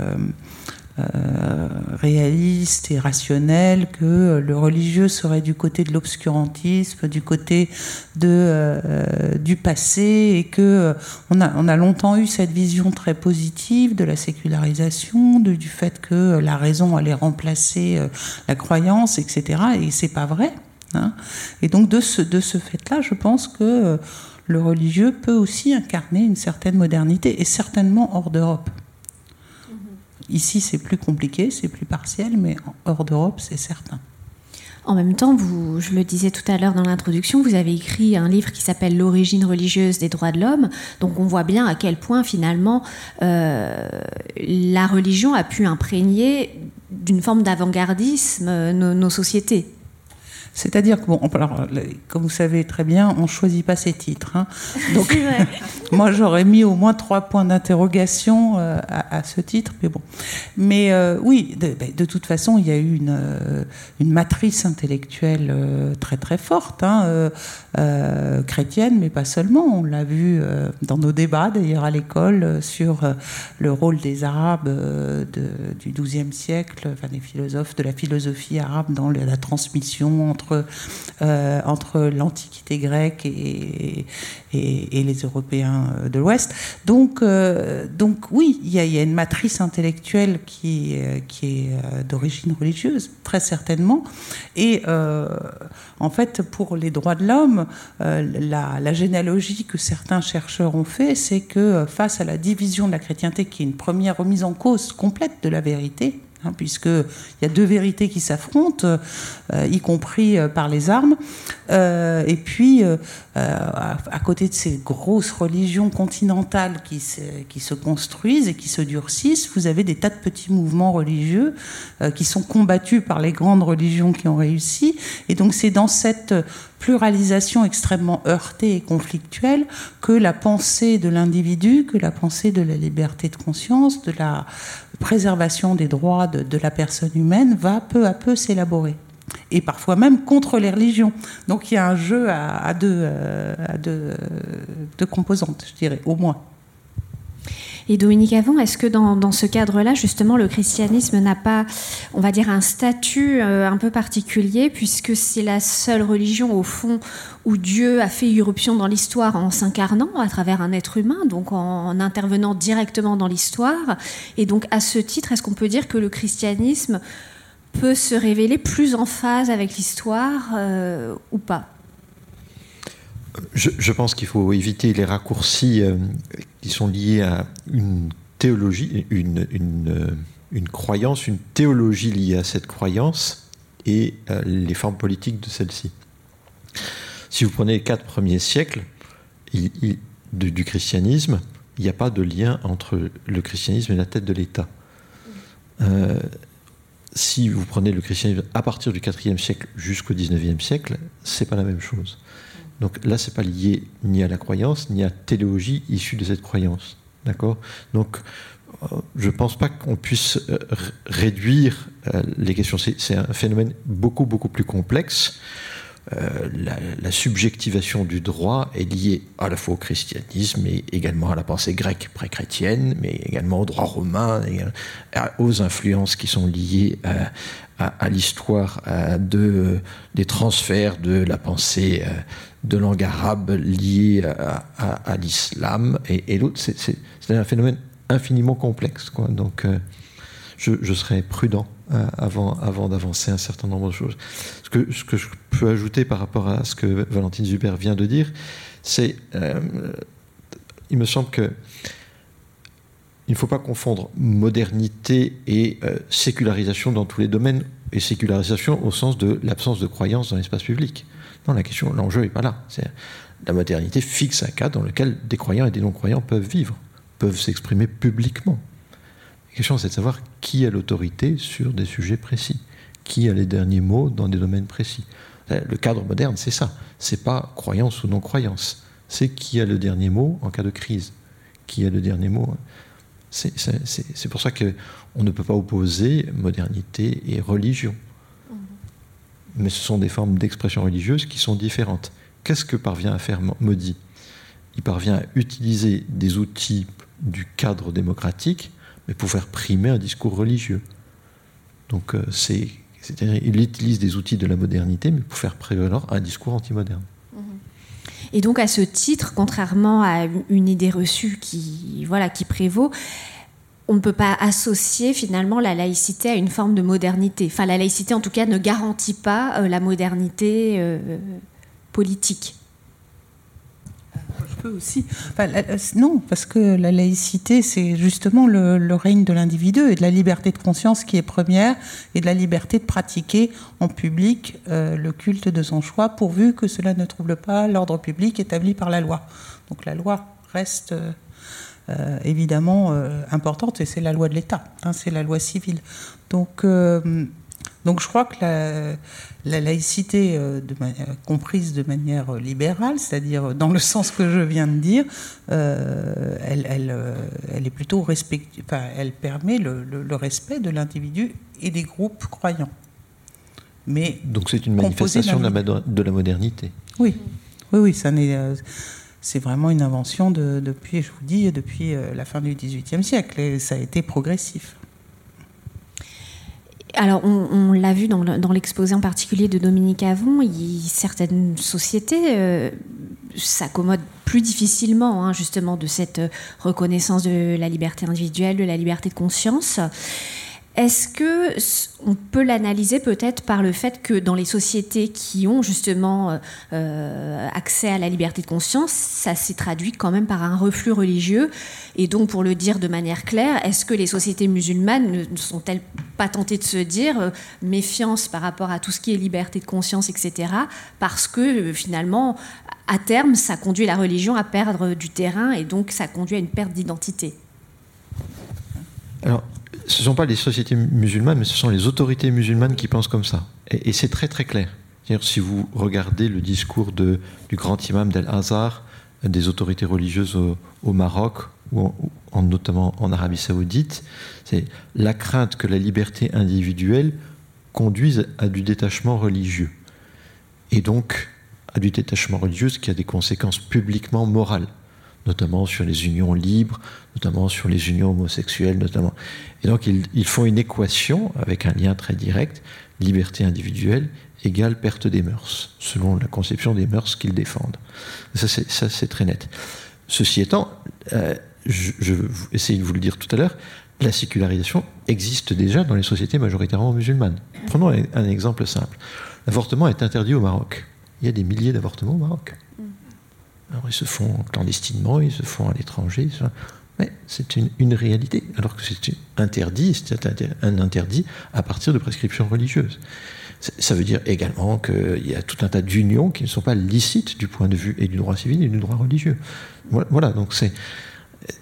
euh, réaliste et rationnel que le religieux serait du côté de l'obscurantisme, du côté de, euh, du passé, et que euh, on, a, on a longtemps eu cette vision très positive de la sécularisation, du fait que la raison allait remplacer la croyance, etc. Et c'est pas vrai. Hein. Et donc de ce, de ce fait-là, je pense que le religieux peut aussi incarner une certaine modernité, et certainement hors d'Europe. Ici, c'est plus compliqué, c'est plus partiel, mais hors d'Europe, c'est certain. En même temps, vous, je le disais tout à l'heure dans l'introduction, vous avez écrit un livre qui s'appelle L'origine religieuse des droits de l'homme. Donc on voit bien à quel point finalement euh, la religion a pu imprégner d'une forme d'avant-gardisme euh, nos sociétés. C'est-à-dire que, bon, alors, comme vous savez très bien, on ne choisit pas ses titres. Hein. Donc, moi, j'aurais mis au moins trois points d'interrogation euh, à, ce titre, mais bon. Mais euh, oui, ben, de, toute façon, il y a eu une, euh, une matrice intellectuelle très très forte, hein, chrétienne, mais pas seulement. On l'a vu dans nos débats, d'ailleurs, à l'école, sur le rôle des Arabes de, du XIIe siècle, enfin, des philosophes de la philosophie arabe dans la transmission entre entre, euh, entre l'Antiquité grecque et, les Européens de l'Ouest. Donc, euh, donc oui, il y, a, une matrice intellectuelle qui, qui est d'origine religieuse, très certainement. Et en fait, pour les droits de l'homme, la, la généalogie que certains chercheurs ont fait, c'est que face à la division de la chrétienté, qui est une première remise en cause complète de la vérité, Hein, puisqu'il y a deux vérités qui s'affrontent, euh, y compris euh, par les armes. Euh, et puis, à, côté de ces grosses religions continentales qui se, qui se, construisent et qui se durcissent, vous avez des tas de petits mouvements religieux qui sont combattus par les grandes religions qui ont réussi. Et donc, c'est dans cette pluralisation extrêmement heurtée et conflictuelle que la pensée de l'individu, que la pensée de la liberté de conscience, de la préservation des droits de, la personne humaine va peu à peu s'élaborer. Et parfois même contre les religions. Donc il y a un jeu à, deux, euh, deux, deux composantes, je dirais, au moins. Et Dominique Avon, est-ce que dans, ce cadre-là, justement, le christianisme n'a pas, on va dire, un statut euh, un peu particulier, puisque c'est la seule religion, au fond, où Dieu a fait irruption dans l'histoire en s'incarnant à travers un être humain, donc en, intervenant directement dans l'histoire. Et donc, à ce titre, est-ce qu'on peut dire que le christianisme peut se révéler plus en phase avec l'histoire euh, ou pas? Je, pense qu'il faut éviter les raccourcis euh, qui sont liés à une théologie, une, euh, une, croyance, une théologie liée à cette croyance et euh, les formes politiques de celle-ci. Si vous prenez les quatre premiers siècles du, christianisme, il n'y a pas de lien entre le christianisme et la tête de l'État. si vous prenez le christianisme à partir du IVe siècle jusqu'au XIXe siècle, c'est pas la même chose. Donc là, c'est pas lié ni à la croyance, ni à la théologie issue de cette croyance. D'accord? Donc, euh, je ne pense pas qu'on puisse euh, réduire euh, les questions. C'est un phénomène beaucoup, beaucoup plus complexe. la, subjectivation du droit est liée à la fois au christianisme et également à la pensée grecque pré-chrétienne, mais également au droit romain, aux influences qui sont liées à, l'histoire de, des transferts de la pensée de langue arabe liée à, l'islam, et, l'autre, c'est un phénomène infiniment complexe. Donc, euh, je, serais prudent euh, avant, d'avancer un certain nombre de choses. Ce que, je peux ajouter par rapport à ce que Valentine Zuber vient de dire, c'est, euh, il me semble que il ne faut pas confondre modernité et sécularisation dans tous les domaines, et sécularisation au sens de l'absence de croyance dans l'espace public. Non, la question, l'enjeu n'est pas là. La modernité fixe un cadre dans lequel des croyants et des non-croyants peuvent vivre, peuvent s'exprimer publiquement. La question, c'est de savoir qui a l'autorité sur des sujets précis, qui a les derniers mots dans des domaines précis. Le cadre moderne, c'est ça. C'est pas croyance ou non-croyance. C'est qui a le dernier mot en cas de crise. Qui a le dernier mot. C'est pour ça qu'on ne peut pas opposer modernité et religion mais ce sont des formes d'expression religieuse qui sont différentes. Qu'est-ce que parvient à faire Modi? Il parvient à utiliser des outils du cadre démocratique, mais pour faire primer un discours religieux. Donc, euh, c'est, c'est-à-dire, il utilise des outils de la modernité, mais pour faire prévaloir un discours anti-moderne. Et donc, à ce titre, contrairement à une idée reçue qui, voilà, qui prévaut, on ne peut pas associer finalement la laïcité à une forme de modernité. Enfin, la laïcité, en tout cas, ne garantit pas euh, la modernité euh, politique. Je peux aussi. non, parce que la laïcité, c'est justement le, règne de l'individu et de la liberté de conscience qui est première et de la liberté de pratiquer en public euh, le culte de son choix, pourvu que cela ne trouble pas l'ordre public établi par la loi. Donc la loi reste euh, évidemment euh, importante, et c'est la loi de l'État, hein, c'est la loi civile. Donc, euh, donc je crois que la, laïcité, de comprise de manière libérale, c'est-à-dire dans le sens que je viens de dire, elle, elle, elle, est plutôt respect, enfin, elle permet le, le, respect de l'individu et des groupes croyants. Mais donc c'est une manifestation de la, de la modernité. Oui, oui, oui, ça n'est c'est vraiment une invention de, depuis, je vous dis, depuis euh, la fin du XVIIIe siècle, et ça a été progressif. alors, on, l'a vu dans l'exposé en particulier de Dominique Avon, certaines sociétés euh, s'accommodent plus difficilement hein, justement de cette reconnaissance de la liberté individuelle, de la liberté de conscience. Est-ce que on peut l'analyser peut-être par le fait que dans les sociétés qui ont justement euh, euh, accès à la liberté de conscience, ça s'est traduit quand même par un reflux religieux? Et donc, pour le dire de manière claire, est-ce que les sociétés musulmanes ne sont-elles pas tentées de se dire euh, méfiance par rapport à tout ce qui est liberté de conscience, etc. Parce que finalement, à terme, ça conduit la religion à perdre du terrain et donc ça conduit à une perte d'identité? Alors, ce ne sont pas les sociétés musulmanes, mais ce sont les autorités musulmanes qui pensent comme ça. Et, c'est très très clair. Si vous regardez le discours du grand imam d'Al-Azhar, des autorités religieuses au, Maroc, ou, notamment en Arabie saoudite, c'est la crainte que la liberté individuelle conduise à du détachement religieux. Et donc à du détachement religieux, qui a des conséquences publiquement morales notamment sur les unions libres, notamment sur les unions homosexuelles, notamment. Et donc ils, font une équation avec un lien très direct, liberté individuelle égale perte des mœurs, selon la conception des mœurs qu'ils défendent. Ça c'est très net. Ceci étant, euh, je, je vais essayer de vous le dire tout à l'heure, la sécularisation existe déjà dans les sociétés majoritairement musulmanes. Prenons un exemple simple. L'avortement est interdit au Maroc. Il y a des milliers d'avortements au Maroc. Alors ils se font clandestinement, ils se font à l'étranger, mais c'est une, réalité, alors que c'est interdit, c'est un interdit à partir de prescriptions religieuses. Ça veut dire également qu'il y a tout un tas d'unions qui ne sont pas licites du point de vue et du droit civil et du droit religieux. Voilà, donc c'est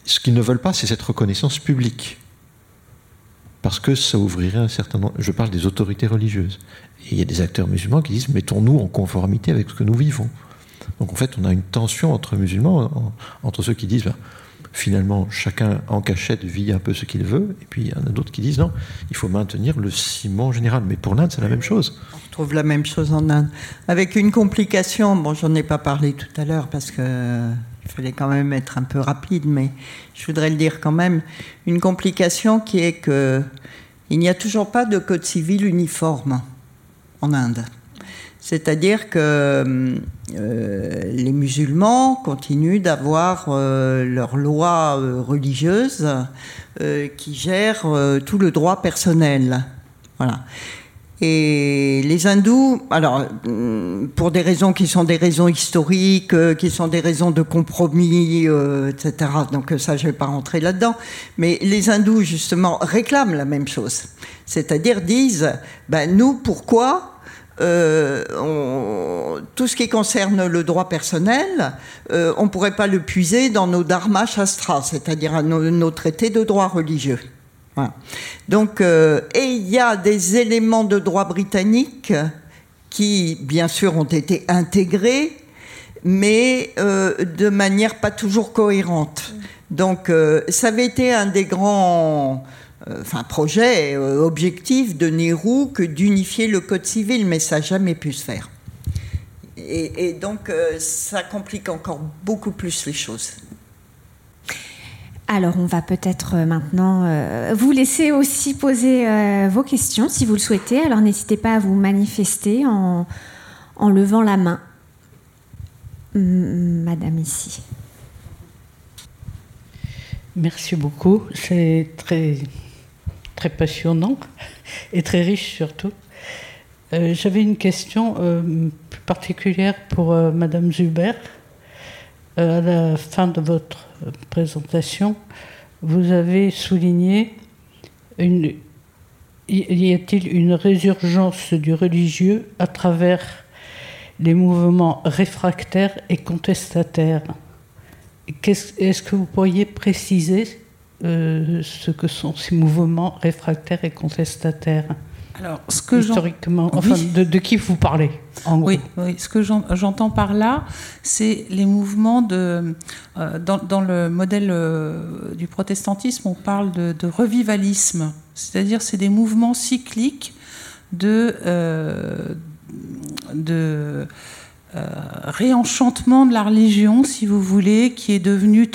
ce qu'ils ne veulent pas, c'est cette reconnaissance publique. Parce que ça ouvrirait un certain nombre. Je parle des autorités religieuses. Et il y a des acteurs musulmans qui disent mettons-nous en conformité avec ce que nous vivons. Donc en fait, on a une tension entre musulmans, entre ceux qui disent ben, finalement chacun en cachette vit un peu ce qu'il veut, et puis il y en a d'autres qui disent non, il faut maintenir le ciment général. Mais pour l'Inde, c'est la même chose. On trouve la même chose en Inde, avec une complication. Bon, j'en ai pas parlé tout à l'heure parce que il fallait quand même être un peu rapide, mais je voudrais le dire quand même. Une complication qui est que il n'y a toujours pas de code civil uniforme en Inde. C'est-à-dire que euh, les musulmans continuent d'avoir euh, leurs lois euh, religieuses qui gèrent tout le droit personnel. Voilà. Et les hindous, alors, mm, pour des raisons qui sont des raisons historiques, qui sont des raisons de compromis, etc., donc ça, je ne vais pas rentrer là-dedans, mais les hindous, justement, réclament la même chose. C'est-à-dire disent, ben, nous, pourquoi euh, tout ce qui concerne le droit personnel, euh, on ne pourrait pas le puiser dans nos dharma shastras, c'est-à-dire nos, traités de droit religieux. Donc, euh, et il y a des éléments de droit britannique qui, bien sûr, ont été intégrés, mais de manière pas toujours cohérente. Donc, ça avait été un des grands enfin projet euh, objectif de Nehru que d'unifier le code civil, mais ça n'a jamais pu se faire. Et, donc euh, ça complique encore beaucoup plus les choses. Alors, on va peut-être maintenant vous laisser aussi poser vos questions si vous le souhaitez. Alors, n'hésitez pas à vous manifester en, en levant la main. Madame ici. Merci beaucoup. C'est très très passionnant et très riche surtout. Euh, j'avais une question euh, particulière pour euh, Madame Zuber. à la fin de votre présentation, vous avez souligné une, y a-t-il une résurgence du religieux à travers les mouvements réfractaires et contestataires? Est-ce que vous pourriez préciser euh, ce que sont ces mouvements réfractaires et contestataires alors, ce que historiquement, enfin, de, qui vous parlez en oui, oui, ce que j'entends par là, c'est les mouvements de. Euh, dans, le modèle euh, du protestantisme, on parle de, revivalisme, c'est-à-dire c'est des mouvements cycliques de, de réenchantement de la religion, si vous voulez, qui est devenue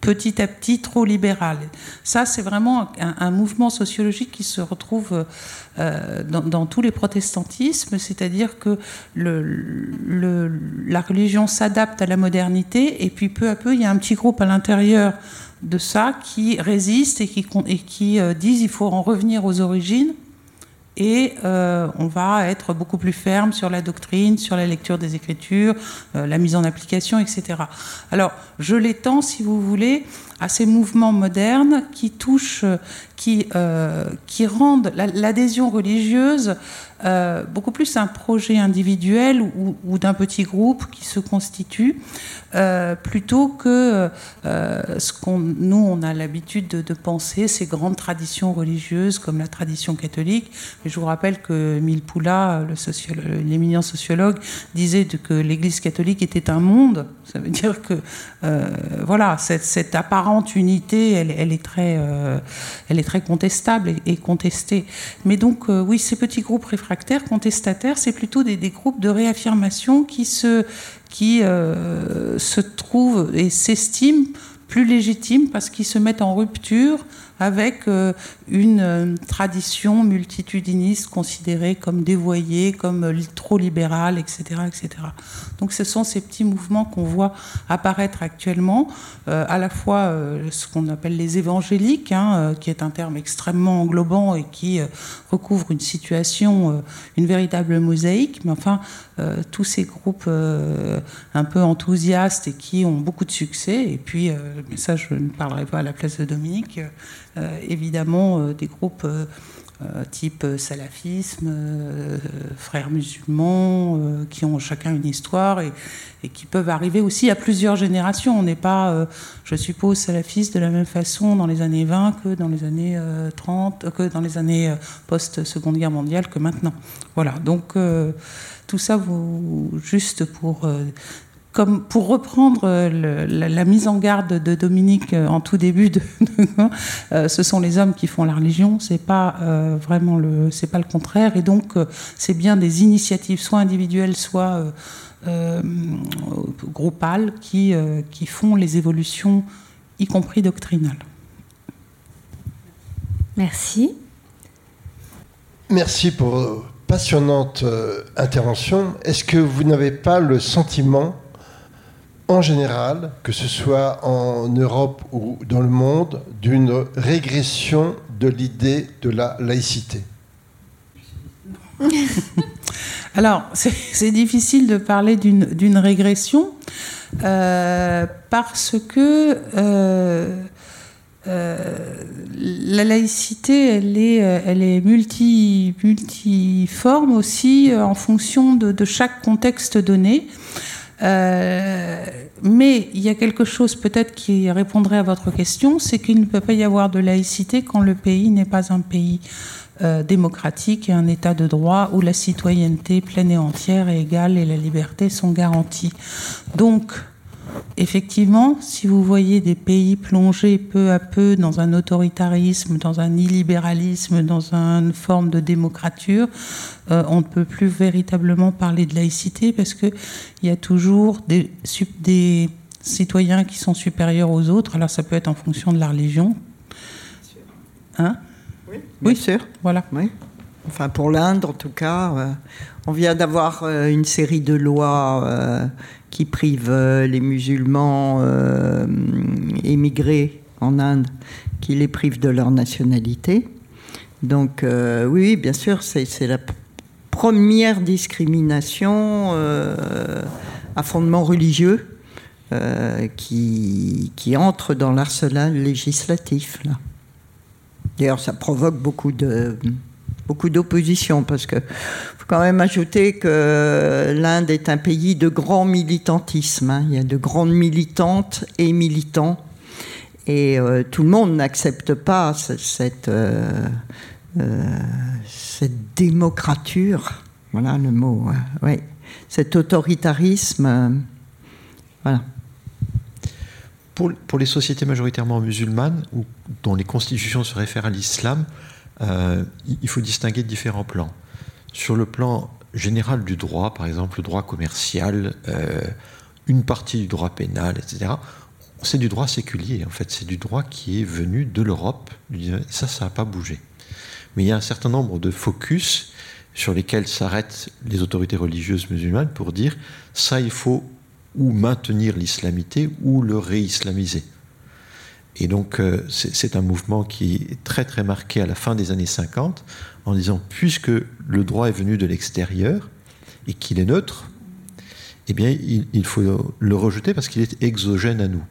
petit à petit trop libéral. Ça, c'est vraiment un, mouvement sociologique qui se retrouve euh, dans, tous les protestantismes, c'est-à-dire que la religion s'adapte à la modernité et puis peu à peu, il y a un petit groupe à l'intérieur de ça qui résiste et qui, et qui euh, faut en revenir aux origines et euh, on va être beaucoup plus ferme sur la doctrine, sur la lecture des Écritures, euh, la mise en application, etc. Alors, je l'étends, si vous voulez, à ces mouvements modernes qui touchent, qui, euh, qui rendent l'adhésion religieuse euh, beaucoup plus un projet individuel ou, d'un petit groupe qui se constitue, euh, plutôt que ce qu'on nous on a l'habitude de, penser ces grandes traditions religieuses comme la tradition catholique. Et je vous rappelle que Milpoula, l'éminent sociologue, disait que l'Église catholique était un monde. Ça veut dire que voilà cette, cette apparence unité, elle, est, très, très contestable et, contestée. Mais donc, euh, oui, ces petits groupes réfractaires, contestataires, c'est plutôt des, groupes de réaffirmation qui se, qui, euh, se trouvent et s'estiment plus légitimes parce qu'ils se mettent en rupture avec euh, une tradition multitudiniste considérée comme dévoyée, comme trop libérale, etc., etc. Donc ce sont ces petits mouvements qu'on voit apparaître actuellement, à la fois ce qu'on appelle les évangéliques, hein, qui est un terme extrêmement englobant et qui recouvre une situation, une véritable mosaïque, mais enfin tous ces groupes un peu enthousiastes et qui ont beaucoup de succès, et puis, mais ça je ne parlerai pas à la place de Dominique, euh, évidemment euh, des groupes euh, type salafisme, frères musulmans, qui ont chacun une histoire et, qui peuvent arriver aussi à plusieurs générations. On n'est pas, je suppose, salafiste de la même façon dans les années 20 que dans les années 30, que dans les années post-seconde guerre mondiale que maintenant. Voilà, donc tout ça, vous, juste pour comme pour reprendre euh, la, mise en garde de Dominique euh, en tout début, de, euh, ce sont les hommes qui font la religion, c'est pas vraiment le, c'est pas le contraire, et donc c'est bien des initiatives, soit individuelles, soit groupales, qui, qui font les évolutions, y compris doctrinales. Merci. Merci pour passionnante intervention. Est-ce que vous n'avez pas le sentiment en général, que ce soit en Europe ou dans le monde, d'une régression de l'idée de la laïcité Alors, c'est difficile de parler d'une régression euh, parce que euh, euh, la laïcité, elle est, multi, multiforme aussi en fonction de chaque contexte donné. Euh, mais il y a quelque chose peut-être qui répondrait à votre question, c'est qu'il ne peut pas y avoir de laïcité quand le pays n'est pas un pays euh, démocratique et un état de droit où la citoyenneté pleine et entière et égale et la liberté sont garanties. Donc, effectivement, si vous voyez des pays plonger peu à peu dans un autoritarisme, dans un illibéralisme, dans une forme de démocrature, euh, on ne peut plus véritablement parler de laïcité parce qu'il y a toujours des, des citoyens qui sont supérieurs aux autres. Alors ça peut être en fonction de la religion. Hein? oui, bien oui, sûr. Voilà. Oui. Enfin, pour l'Inde, en tout cas, euh, on vient d'avoir euh, une série de lois qui prive euh, les musulmans euh, émigrés en Inde, qui les prive de leur nationalité. Donc euh, oui, bien sûr, c'est la première discrimination à fondement religieux qui, qui, entre dans l'arsenal législatif. D'ailleurs, ça provoque beaucoup de, beaucoup d'opposition parce que faut quand même ajouter que l'Inde est un pays de grand militantisme. Hein. Il y a de grandes militantes et militants et euh, tout le monde n'accepte pas cette, euh, euh, démocrature. Voilà le mot. Oui, cet autoritarisme. voilà. Pour, pour, les sociétés majoritairement musulmanes, ou dont les constitutions se réfèrent à l'islam, euh, il faut distinguer différents plans. Sur le plan général du droit, par exemple le droit commercial, euh, une partie du droit pénal, etc., c'est du droit séculier, en fait. C'est du droit qui est venu de l'Europe. Ça, ça n'a pas bougé. Mais il y a un certain nombre de focus sur lesquels s'arrêtent les autorités religieuses musulmanes pour dire ça, il faut ou maintenir l'islamité ou le réislamiser. Et donc, euh, c'est un mouvement qui est très très marqué à la fin des années 50 en disant puisque le droit est venu de l'extérieur et qu'il est neutre, eh bien, il, faut le rejeter parce qu'il est exogène à nous.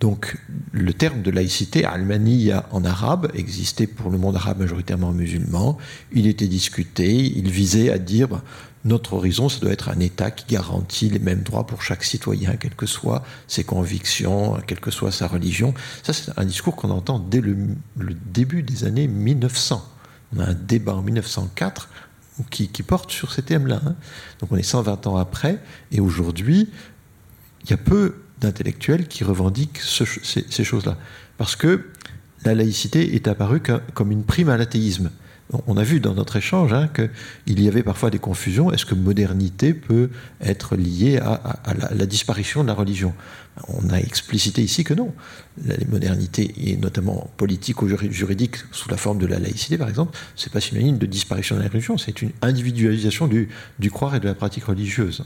Donc, le terme de laïcité, almaniya en arabe, existait pour le monde arabe majoritairement musulman. Il était discuté, il visait à dire notre horizon, ça doit être un État qui garantit les mêmes droits pour chaque citoyen, quelles que soient ses convictions, quelle que soit sa religion. Ça, c'est un discours qu'on entend dès le, début des années 1900. On a un débat en 1904 qui, porte sur ces thèmes-là. Hein. Donc on est 120 ans après, et aujourd'hui, il y a peu d'intellectuels qui revendiquent ces, choses-là. Parce que la laïcité est apparue comme une prime à l'athéisme. On a vu dans notre échange hein, qu'il y avait parfois des confusions. Est-ce que modernité peut être liée à, la, disparition de la religion? On a explicité ici que non. La modernité, et notamment politique ou juridique, sous la forme de la laïcité par exemple, c'est pas synonyme de disparition de la religion, c'est une individualisation du croire et de la pratique religieuse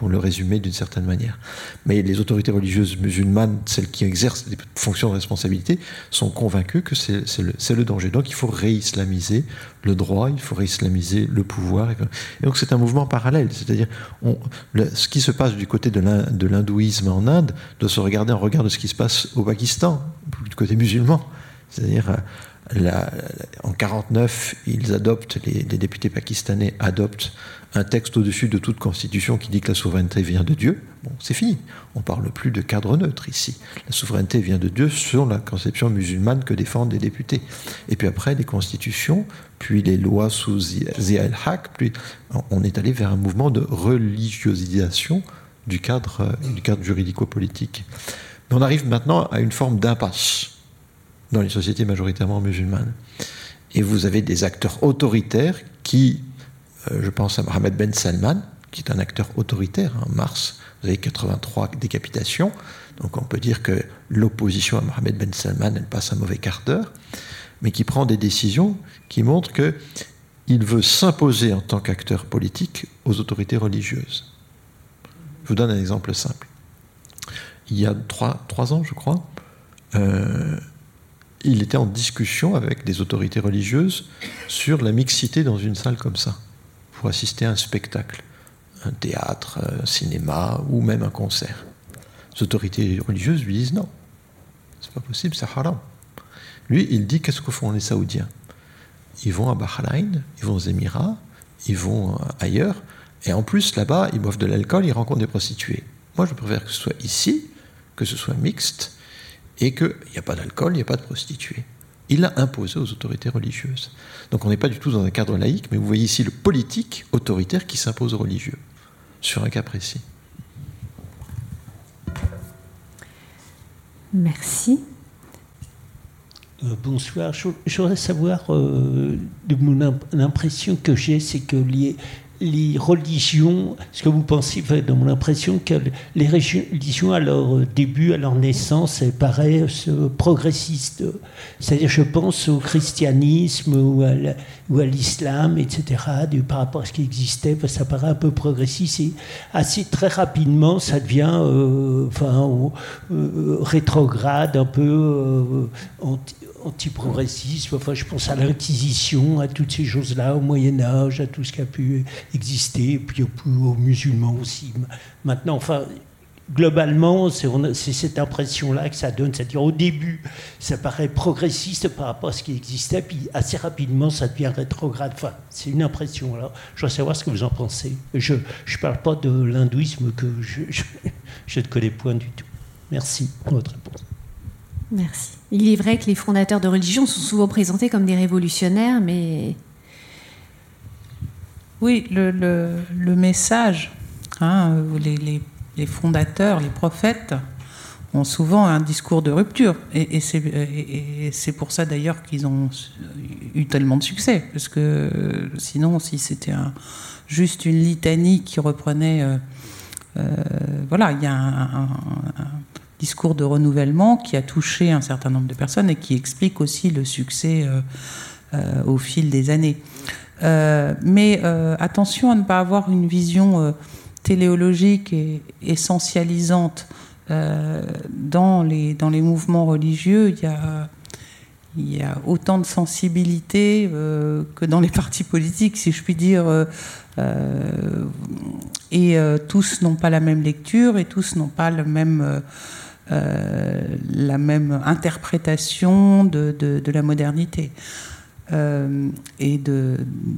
pour le résumer d'une certaine manière. Mais les autorités religieuses musulmanes, celles qui exercent des fonctions de responsabilité, sont convaincues que c'est le, danger. Donc il faut réislamiser le droit, il faut réislamiser le pouvoir. Et donc c'est un mouvement parallèle. C'est-à-dire, ce qui se passe du côté de l'hindouisme en Inde doit se regarder en regard de ce qui se passe au Pakistan, du côté musulman. C'est-à-dire, en 49, ils adoptent, les députés pakistanais adoptent un texte au-dessus de toute constitution qui dit que la souveraineté vient de Dieu, bon, c'est fini. On ne parle plus de cadre neutre ici. La souveraineté vient de Dieu sur la conception musulmane que défendent les députés. Et puis après, les constitutions, puis les lois sous Zia el-Haq, puis on est allé vers un mouvement de religiosisation du cadre, du cadre juridico-politique. Mais on arrive maintenant à une forme d'impasse dans les sociétés majoritairement musulmanes. Et vous avez des acteurs autoritaires qui je pense à Mohamed Ben Salman, qui est un acteur autoritaire. En mars, vous avez 83 décapitations. Donc on peut dire que l'opposition à Mohamed Ben Salman, elle passe un mauvais quart d'heure, mais qui prend des décisions qui montrent qu'il veut s'imposer en tant qu'acteur politique aux autorités religieuses. Je vous donne un exemple simple. Il y a trois, trois ans, je crois, euh, il était en discussion avec des autorités religieuses sur la mixité dans une salle comme ça pour assister à un spectacle, un théâtre, un cinéma ou même un concert. Les autorités religieuses lui disent non, c'est pas possible, c'est haram. Lui, il dit qu'est-ce que font les Saoudiens? Ils vont à Bahreïn, ils vont aux Émirats, ils vont ailleurs, et en plus là-bas, ils boivent de l'alcool, ils rencontrent des prostituées. Moi, je préfère que ce soit ici, que ce soit mixte, et qu'il n'y a pas d'alcool, il n'y a pas de prostituées il l'a imposé aux autorités religieuses. Donc on n'est pas du tout dans un cadre laïque, mais vous voyez ici le politique autoritaire qui s'impose aux religieux, sur un cas précis. Merci. Euh, bonsoir. Je, voudrais savoir, euh, de mon l'impression que j'ai, c'est que les, les religions, ce que vous pensez, dans mon impression, que les religions à leur début, à leur naissance, paraissent progressistes. C'est-à-dire, je pense au christianisme ou à l'islam, etc., par rapport à ce qui existait, ça paraît un peu progressiste. Et assez très rapidement, ça devient euh, enfin, euh, rétrograde, un peu euh, anti antiprogressisme. Enfin, je pense à l'Inquisition, à toutes ces choses-là, au Moyen Âge, à tout ce qui a pu exister, et puis aux, musulmans aussi. Maintenant, enfin, globalement, c'est cette impression-là que ça donne. C'est-à-dire, au début, ça paraît progressiste par rapport à ce qui existait, puis assez rapidement, ça devient rétrograde. Enfin, c'est une impression. Je voudrais savoir ce que vous en pensez. Je ne parle pas de l'hindouisme que je, je ne connais point du tout. Merci pour votre réponse. Merci. Il est vrai que les fondateurs de religion sont souvent présentés comme des révolutionnaires, mais... Oui, le, message, hein, les, fondateurs, les prophètes ont souvent un discours de rupture. Et, et c'est pour ça d'ailleurs qu'ils ont eu tellement de succès. Parce que sinon, si c'était juste une litanie qui reprenait... Euh, euh, voilà, il y a un discours de renouvellement qui a touché un certain nombre de personnes et qui explique aussi le succès au fil des années. mais attention à ne pas avoir une vision téléologique et essentialisante dans, les, dans les mouvements religieux. Il y a il y a autant de sensibilité euh, que dans les partis politiques, si je puis dire. Euh, euh, et tous n'ont pas la même lecture et tous n'ont pas le même, la même interprétation de, de, la modernité. et de,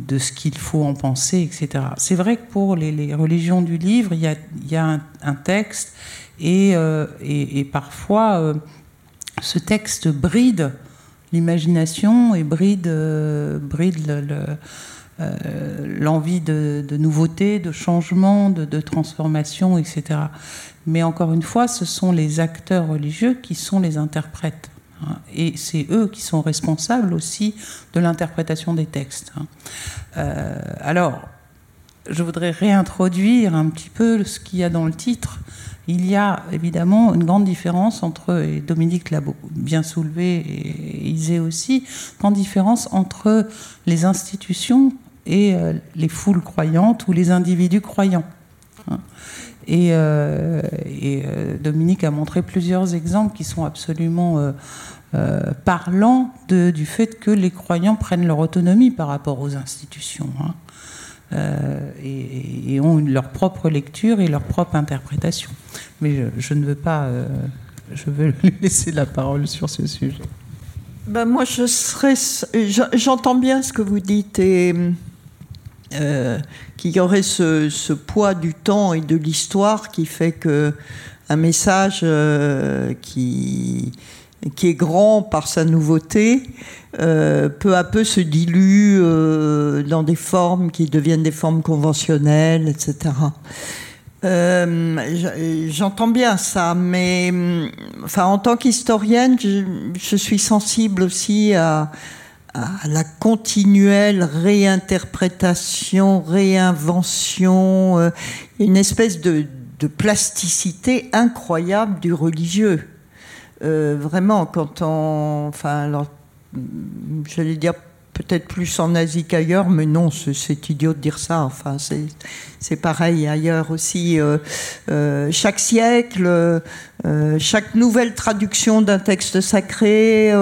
de ce qu'il faut en penser, etc. C'est vrai que pour les, religions du livre, il y a, y a un, texte et, et, et parfois ce texte bride l'imagination et bride, euh, euh, l'envie de, nouveauté, de changement, de, transformation, etc. Mais encore une fois, ce sont les acteurs religieux qui sont les interprètes. Hein. et c'est eux qui sont responsables aussi de l'interprétation des textes. Hein. Euh, alors, je voudrais réintroduire un petit peu ce qu'il y a dans le titre il y a évidemment une grande différence entre, et Dominique l'a bien soulevé, et Isée aussi, grande différence entre les institutions et euh, les foules croyantes ou les individus croyants. Hein. Et, euh, euh, Dominique a montré plusieurs exemples qui sont absolument parlants du fait que les croyants prennent leur autonomie par rapport aux institutions. Hein. Euh, et, ont leur propre lecture et leur propre interprétation. Mais je, ne veux pas. Euh, je veux laisser la parole sur ce sujet. Ben moi, je serais. J'entends bien ce que vous dites et. Euh, qu'il y aurait ce, poids du temps et de l'histoire qui fait que un message qui, qui est grand par sa nouveauté euh, peu à peu se dilue euh, dans des formes qui deviennent des formes conventionnelles, etc. Euh, j'entends bien ça, mais enfin, en tant qu'historienne, je, suis sensible aussi à, la continuelle réinterprétation, réinvention, une espèce de, de, plasticité incroyable du religieux. vraiment, quand on, enfin, j'allais dire peut-être plus en Asie qu'ailleurs, mais non, c'est idiot de dire ça. Enfin, c'est pareil ailleurs aussi. Euh, euh, chaque siècle, euh, chaque nouvelle traduction d'un texte sacré,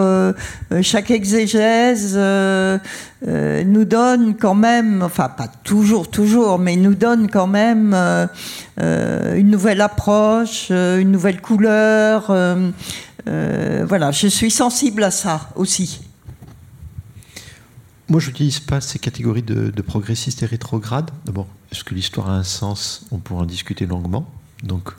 chaque exégèse nous donne quand même, enfin pas toujours, toujours, mais nous donne quand même une nouvelle approche, une nouvelle couleur. Voilà, je suis sensible à ça aussi. Moi, je n'utilise pas ces catégories de, progressistes et rétrogrades. D'abord, est-ce que l'histoire a un sens On pourra en discuter longuement. Donc,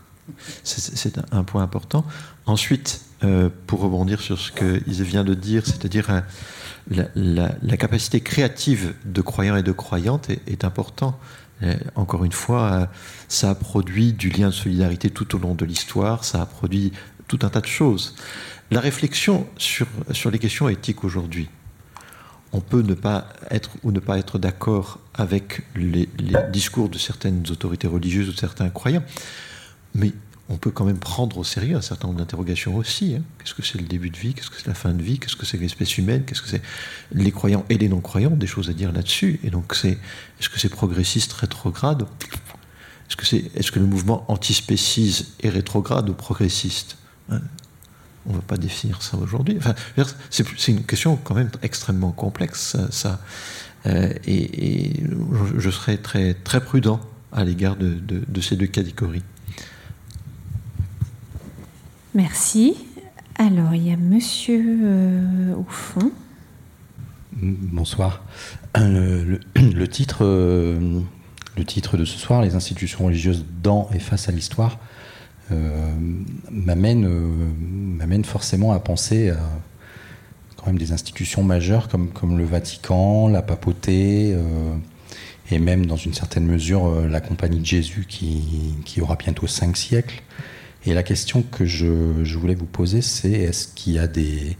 c'est un point important. Ensuite, euh, pour rebondir sur ce que vient de dire, c'est-à-dire euh, la, capacité créative de croyants et de croyantes est, est important. encore une fois, ça a produit du lien de solidarité tout au long de l'histoire, ça a produit tout un tas de choses. La réflexion sur les questions éthiques aujourd'hui, on peut ne pas être ou ne pas être d'accord avec les, discours de certaines autorités religieuses ou de certains croyants, mais on peut quand même prendre au sérieux un certain nombre d'interrogations aussi. Hein. Qu'est-ce que c'est le début de vie? Qu'est-ce que c'est la fin de vie? Qu'est-ce que c'est l'espèce humaine? Qu'est-ce que c'est les croyants et les non-croyants? Des choses à dire là-dessus. Et donc, c'est est-ce que c'est progressiste, rétrograde? Est-ce que, c'est, est-ce que le mouvement antispécise est rétrograde ou progressiste? On ne va pas définir ça aujourd'hui. Enfin, c'est une question quand même extrêmement complexe, ça. Euh, et, je, serai très, très prudent à l'égard de, ces deux catégories. Merci. Alors, il y a monsieur euh, au fond. Bonsoir. Euh, le, titre, le titre de ce soir, Les institutions religieuses dans et face à l'histoire, euh, m'amène, euh, m'amène forcément à penser à quand même des institutions majeures comme, comme le Vatican, la papauté, euh, et même dans une certaine mesure la Compagnie de Jésus qui, qui aura bientôt cinq siècles. Et la question que je, je voulais vous poser, c'est est-ce qu'il y a des,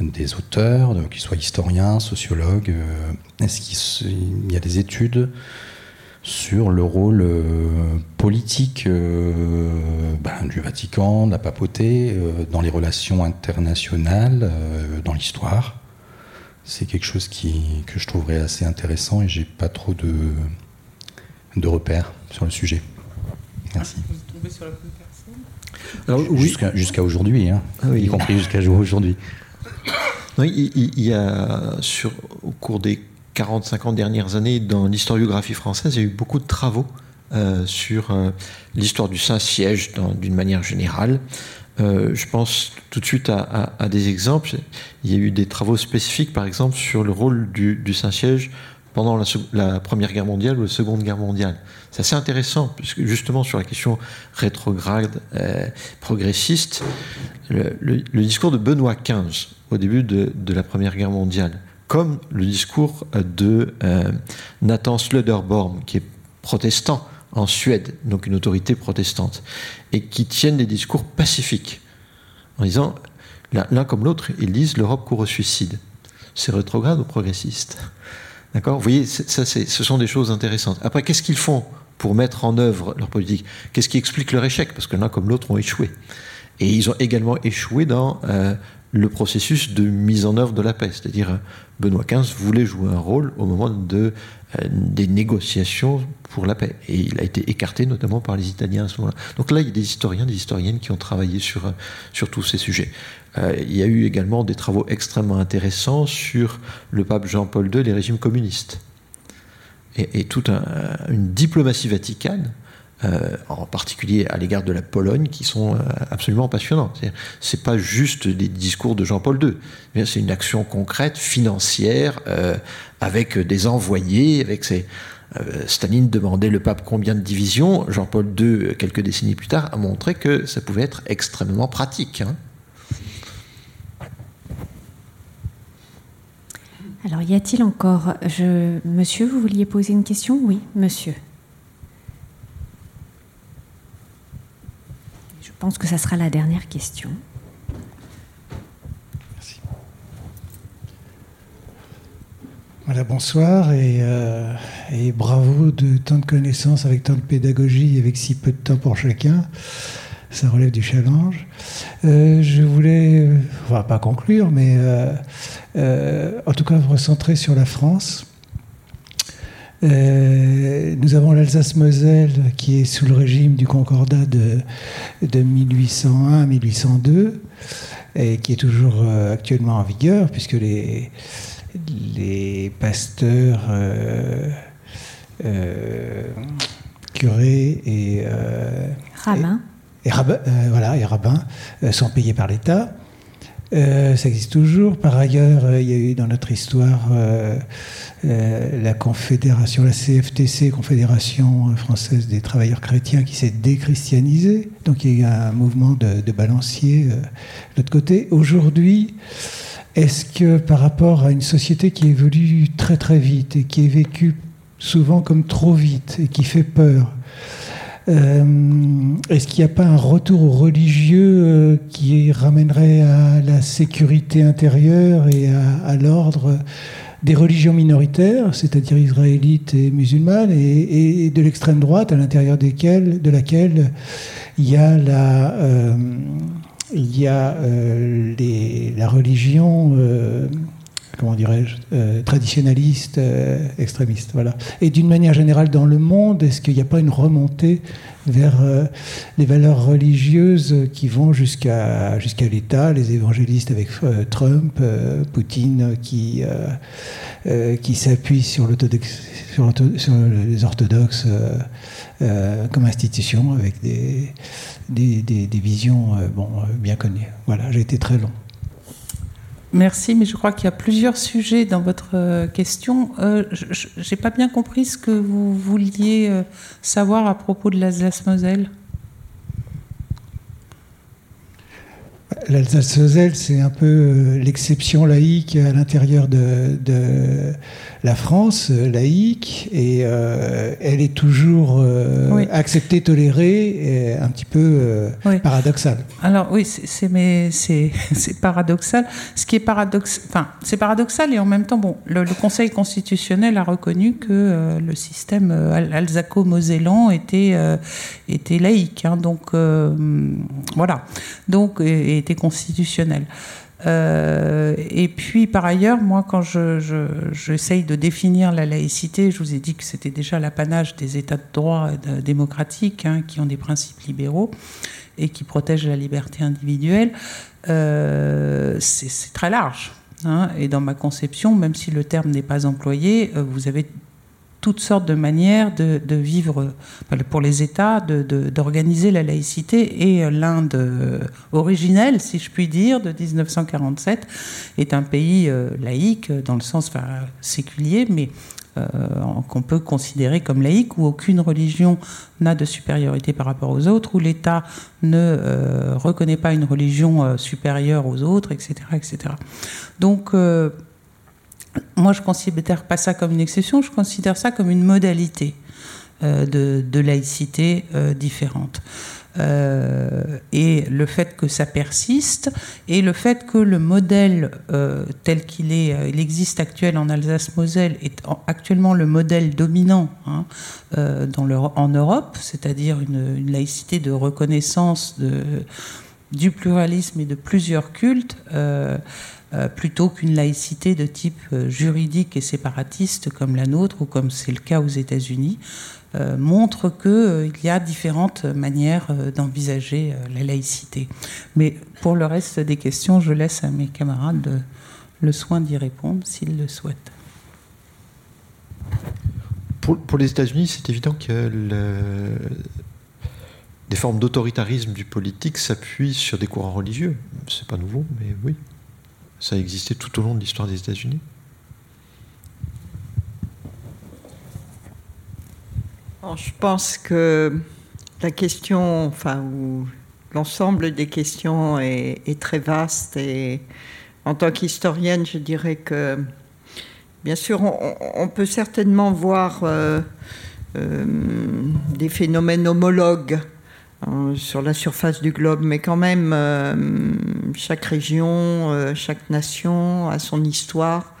des auteurs, qu'ils soient historiens, sociologues, est-ce qu'il y a des études sur le rôle politique du Vatican, de la papauté, dans les relations internationales, dans l'histoire. C'est quelque chose qui, que je trouverais assez intéressant et j'ai pas trop de, de repères sur le sujet. Merci. Jusqu'à aujourd'hui, hein, ah y compris jusqu'à aujourd'hui. Il, y a, sur, au cours des 40-50 dernières années, dans l'historiographie française, il y a eu beaucoup de travaux euh, sur euh, l'histoire du Saint-Siège d'une manière générale. Euh, je pense tout de suite à, des exemples. Il y a eu des travaux spécifiques, par exemple, sur le rôle du, Saint-Siège pendant la, Première Guerre mondiale ou la Seconde Guerre mondiale. C'est assez intéressant, puisque justement sur la question rétrograde, euh, progressiste, le, discours de Benoît XV au début de, la Première Guerre mondiale, comme le discours de euh, Nathan Slöderborn, qui est protestant en Suède, donc une autorité protestante, et qui tiennent des discours pacifiques, en disant, l'un comme l'autre, ils disent l'Europe court au suicide. C'est rétrograde ou progressiste? D'accord? Vous voyez, ça, ce sont des choses intéressantes. Après, qu'est-ce qu'ils font pour mettre en œuvre leur politique? Qu'est-ce qui explique leur échec? Parce que l'un comme l'autre ont échoué. Et ils ont également échoué dans euh, le processus de mise en œuvre de la paix. C'est-à-dire, Benoît XV voulait jouer un rôle au moment de, euh, des négociations pour la paix. Et il a été écarté notamment par les Italiens à ce moment-là. Donc là, il y a des historiens, des historiennes qui ont travaillé sur, sur tous ces sujets. Euh, il y a eu également des travaux extrêmement intéressants sur le pape Jean-Paul II les régimes communistes. Et, toute une diplomatie vaticane, euh, en particulier à l'égard de la Pologne, qui sont euh, absolument passionnants. C'est pas juste des discours de Jean-Paul II, c'est une action concrète, financière, avec des envoyés, avec ces, Staline demandait le pape combien de divisions. Jean-Paul II, quelques décennies plus tard, a montré que ça pouvait être extrêmement pratique. Hein. Alors, y a-t-il encore. Monsieur, vous vouliez poser une question? Oui, monsieur. Je pense que ça sera la dernière question. Voilà, bonsoir et, euh, et, bravo de tant de connaissances avec tant de pédagogie avec si peu de temps pour chacun ça relève du challenge. Euh, je voulais, enfin pas conclure, mais euh, en tout cas me recentrer sur la France. nous avons l'Alsace-Moselle qui est sous le régime du Concordat de, de 1801 à 1802 et qui est toujours actuellement en vigueur puisque les, les pasteurs, curés et... rabbins et, euh, voilà, et rabbins euh, sont payés par l'État. Euh, ça existe toujours. Par ailleurs, il y a eu dans notre histoire la Confédération, la CFTC, Confédération française des travailleurs chrétiens, qui s'est déchristianisée. Donc il y a eu un mouvement de, de balancier de l'autre côté. Aujourd'hui, est-ce que par rapport à une société qui évolue très très vite et qui est vécue souvent comme trop vite et qui fait peur, euh, est-ce qu'il n'y a pas un retour religieux euh, qui ramènerait à la sécurité intérieure et à, l'ordre des religions minoritaires, c'est-à-dire israélites et musulmanes, et, de l'extrême droite, à l'intérieur de laquelle il y a la, euh, il y a, la religion comment dirais-je, euh, traditionnaliste, euh, extrémiste. Voilà. Et d'une manière générale, dans le monde, est-ce qu'il n'y a pas une remontée vers euh, les valeurs religieuses qui vont jusqu'à jusqu'à l'État, les évangélistes avec Trump, Poutine qui, qui s'appuie sur, sur, sur, les orthodoxes comme institution avec des, des, des, des visions bon, bien connues. Voilà, j'ai été très long. Merci, mais je crois qu'il y a plusieurs sujets dans votre euh, question. Euh, je n'ai pas bien compris ce que vous vouliez euh, savoir à propos de l'Alsace-Moselle. l'Alsace-Moselle, c'est un peu euh, l'exception laïque à l'intérieur de, de, la France euh, laïque, et euh, elle est toujours euh, Oui. acceptée, tolérée, et un petit peu euh, Oui. paradoxale. Alors oui, c'est- mais c'est paradoxal. Ce qui est paradoxal, enfin c'est paradoxal et en même temps, bon, le, le Conseil constitutionnel a reconnu que le système al- alsaco-mosellan était était laïque, hein, donc voilà, donc et, et était constitutionnel. Euh, et puis par ailleurs, moi, quand je, je- j'essaye de définir la laïcité, je vous ai dit que c'était déjà l'apanage des États de droit démocratiques hein, qui ont des principes libéraux et qui protègent la liberté individuelle. Euh, c'est, c'est très large. hein. et dans ma conception, même si le terme n'est pas employé, euh, vous avez toutes sortes de manières de, vivre, euh, pour les États, d'organiser la laïcité. Et euh, l'Inde euh, originelle, si je puis dire, de 1947, est un pays laïque, dans le sens séculier, mais qu'on peut considérer comme laïque, où aucune religion n'a de supériorité par rapport aux autres, où l'État ne reconnaît pas une religion supérieure aux autres, etc. etc. Donc, moi, je ne considère pas ça comme une exception, je considère ça comme une modalité euh, de, laïcité euh, différente. Euh, et le fait que ça persiste et le fait que le modèle tel qu'il est, il existe actuel en Alsace-Moselle est en- actuellement le modèle dominant hein, en Europe, c'est-à-dire une, laïcité de reconnaissance du pluralisme et de plusieurs cultes. Euh, euh, plutôt qu'une laïcité de type euh, juridique et séparatiste comme la nôtre ou comme c'est le cas aux États-Unis, euh, montre qu'il y a différentes manières euh, d'envisager euh, la laïcité. Mais pour le reste des questions, je laisse à mes camarades de- le soin d'y répondre s'ils le souhaitent. Pour, les États-Unis, c'est évident que des formes d'autoritarisme du politique s'appuient sur des courants religieux. C'est pas nouveau, mais oui. Ça a existé tout au long de l'histoire des États-Unis. Je pense que la question, enfin, ou l'ensemble des questions est, très vaste et en tant qu'historienne, je dirais que, bien sûr, on, peut certainement voir euh, euh, des phénomènes homologues sur la surface du globe, mais quand même, euh, chaque région, euh, chaque nation a son histoire.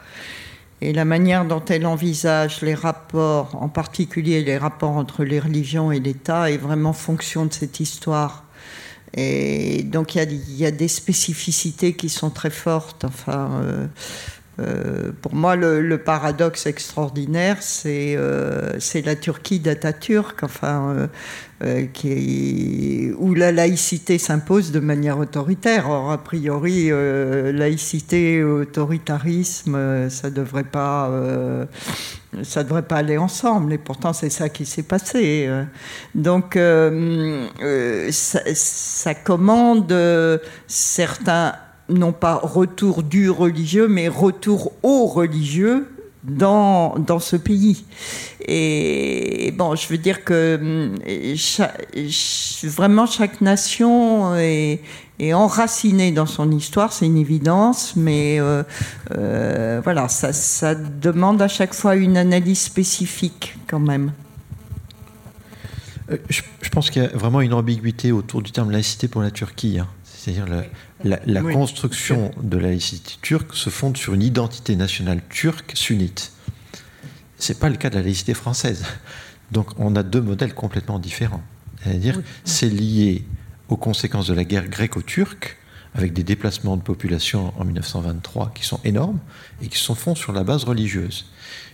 Et la manière dont elle envisage les rapports, en particulier les rapports entre les religions et l'État, est vraiment fonction de cette histoire. Et donc il y a, des spécificités qui sont très fortes. Enfin, euh, euh, pour moi, le, paradoxe extraordinaire, c'est euh, c'est la Turquie d'Atatürk, enfin, euh, où la laïcité s'impose de manière autoritaire. Or, a priori, laïcité autoritarisme, ça devrait pas, devrait pas aller ensemble. Et pourtant, c'est ça qui s'est passé. Donc, ça, commande certains, non pas retour du religieux, mais retour au religieux dans, dans ce pays. Et bon, je veux dire que hum, vraiment chaque nation est, est enracinée dans son histoire, c'est une évidence, mais euh, euh, voilà, ça, ça demande à chaque fois une analyse spécifique quand même. Euh, Je, je pense qu'il y a vraiment une ambiguïté autour du terme laïcité pour la Turquie. hein. C'est-à-dire la, la- la Oui. construction de la laïcité turque se fonde sur une identité nationale turque sunnite. C'est pas le cas de la laïcité française. Donc on a deux modèles complètement différents. C'est-à-dire c'est lié aux conséquences de la guerre gréco-turque avec des déplacements de population en 1923 qui sont énormes et qui se font sur la base religieuse.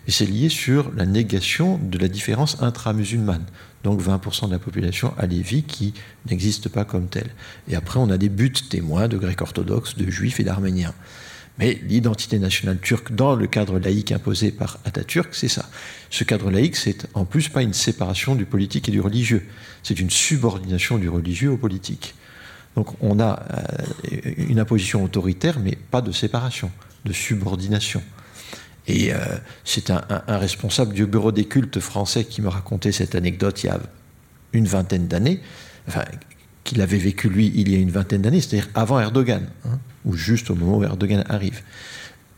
Et c'est lié sur la négation de la différence intra-musulmane. Donc 20% de la population à Lévis qui n'existe pas comme telle. Et après, on a des buts témoins de Grecs orthodoxes, de Juifs et d'Arméniens. Mais l'identité nationale turque dans le cadre laïque imposé par Atatürk, c'est ça. Ce cadre laïque, c'est en plus pas une séparation du politique et du religieux. C'est une subordination du religieux au politique. Donc on a euh, une imposition autoritaire, mais pas de séparation, de subordination. Et euh, c'est un, responsable du bureau des cultes français qui me racontait cette anecdote il y a une vingtaine d'années, enfin, qu'il avait vécu lui il y a une vingtaine d'années, c'est-à-dire avant Erdogan, hein, ou juste au moment où Erdogan arrive.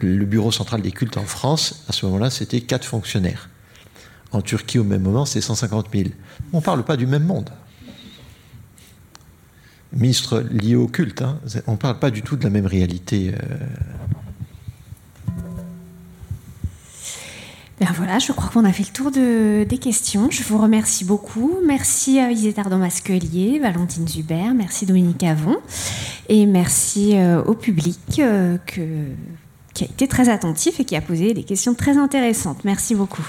Le bureau central des cultes en France, à ce moment-là, c'était quatre fonctionnaires. En Turquie, au même moment, c'est 150 000. On ne parle pas du même monde. Ministre lié au culte, hein, on ne parle pas du tout de la même réalité. Euh, Ben voilà, je crois qu'on a fait le tour de, des questions. Je vous remercie beaucoup. Merci à Isétardon Masquelier, Valentine Zuber, merci Dominique Avon et merci euh, au public euh, qui a été très attentif et qui a posé des questions très intéressantes. Merci beaucoup.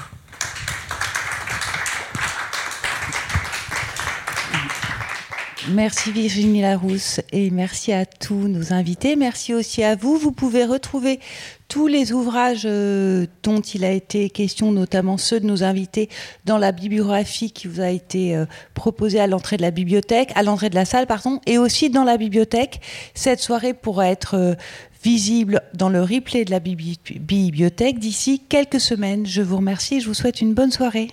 Merci Virginie Larousse et merci à tous nos invités. Merci aussi à vous. Vous pouvez retrouver tous les ouvrages euh, dont il a été question, notamment ceux de nos invités, dans la bibliographie qui vous a été euh, proposée à l'entrée de la bibliothèque, à l'entrée de la salle, pardon, et aussi dans la bibliothèque. Cette soirée pourra être euh, visible dans le replay de la bibliothèque d'ici quelques semaines. Je vous remercie et je vous souhaite une bonne soirée.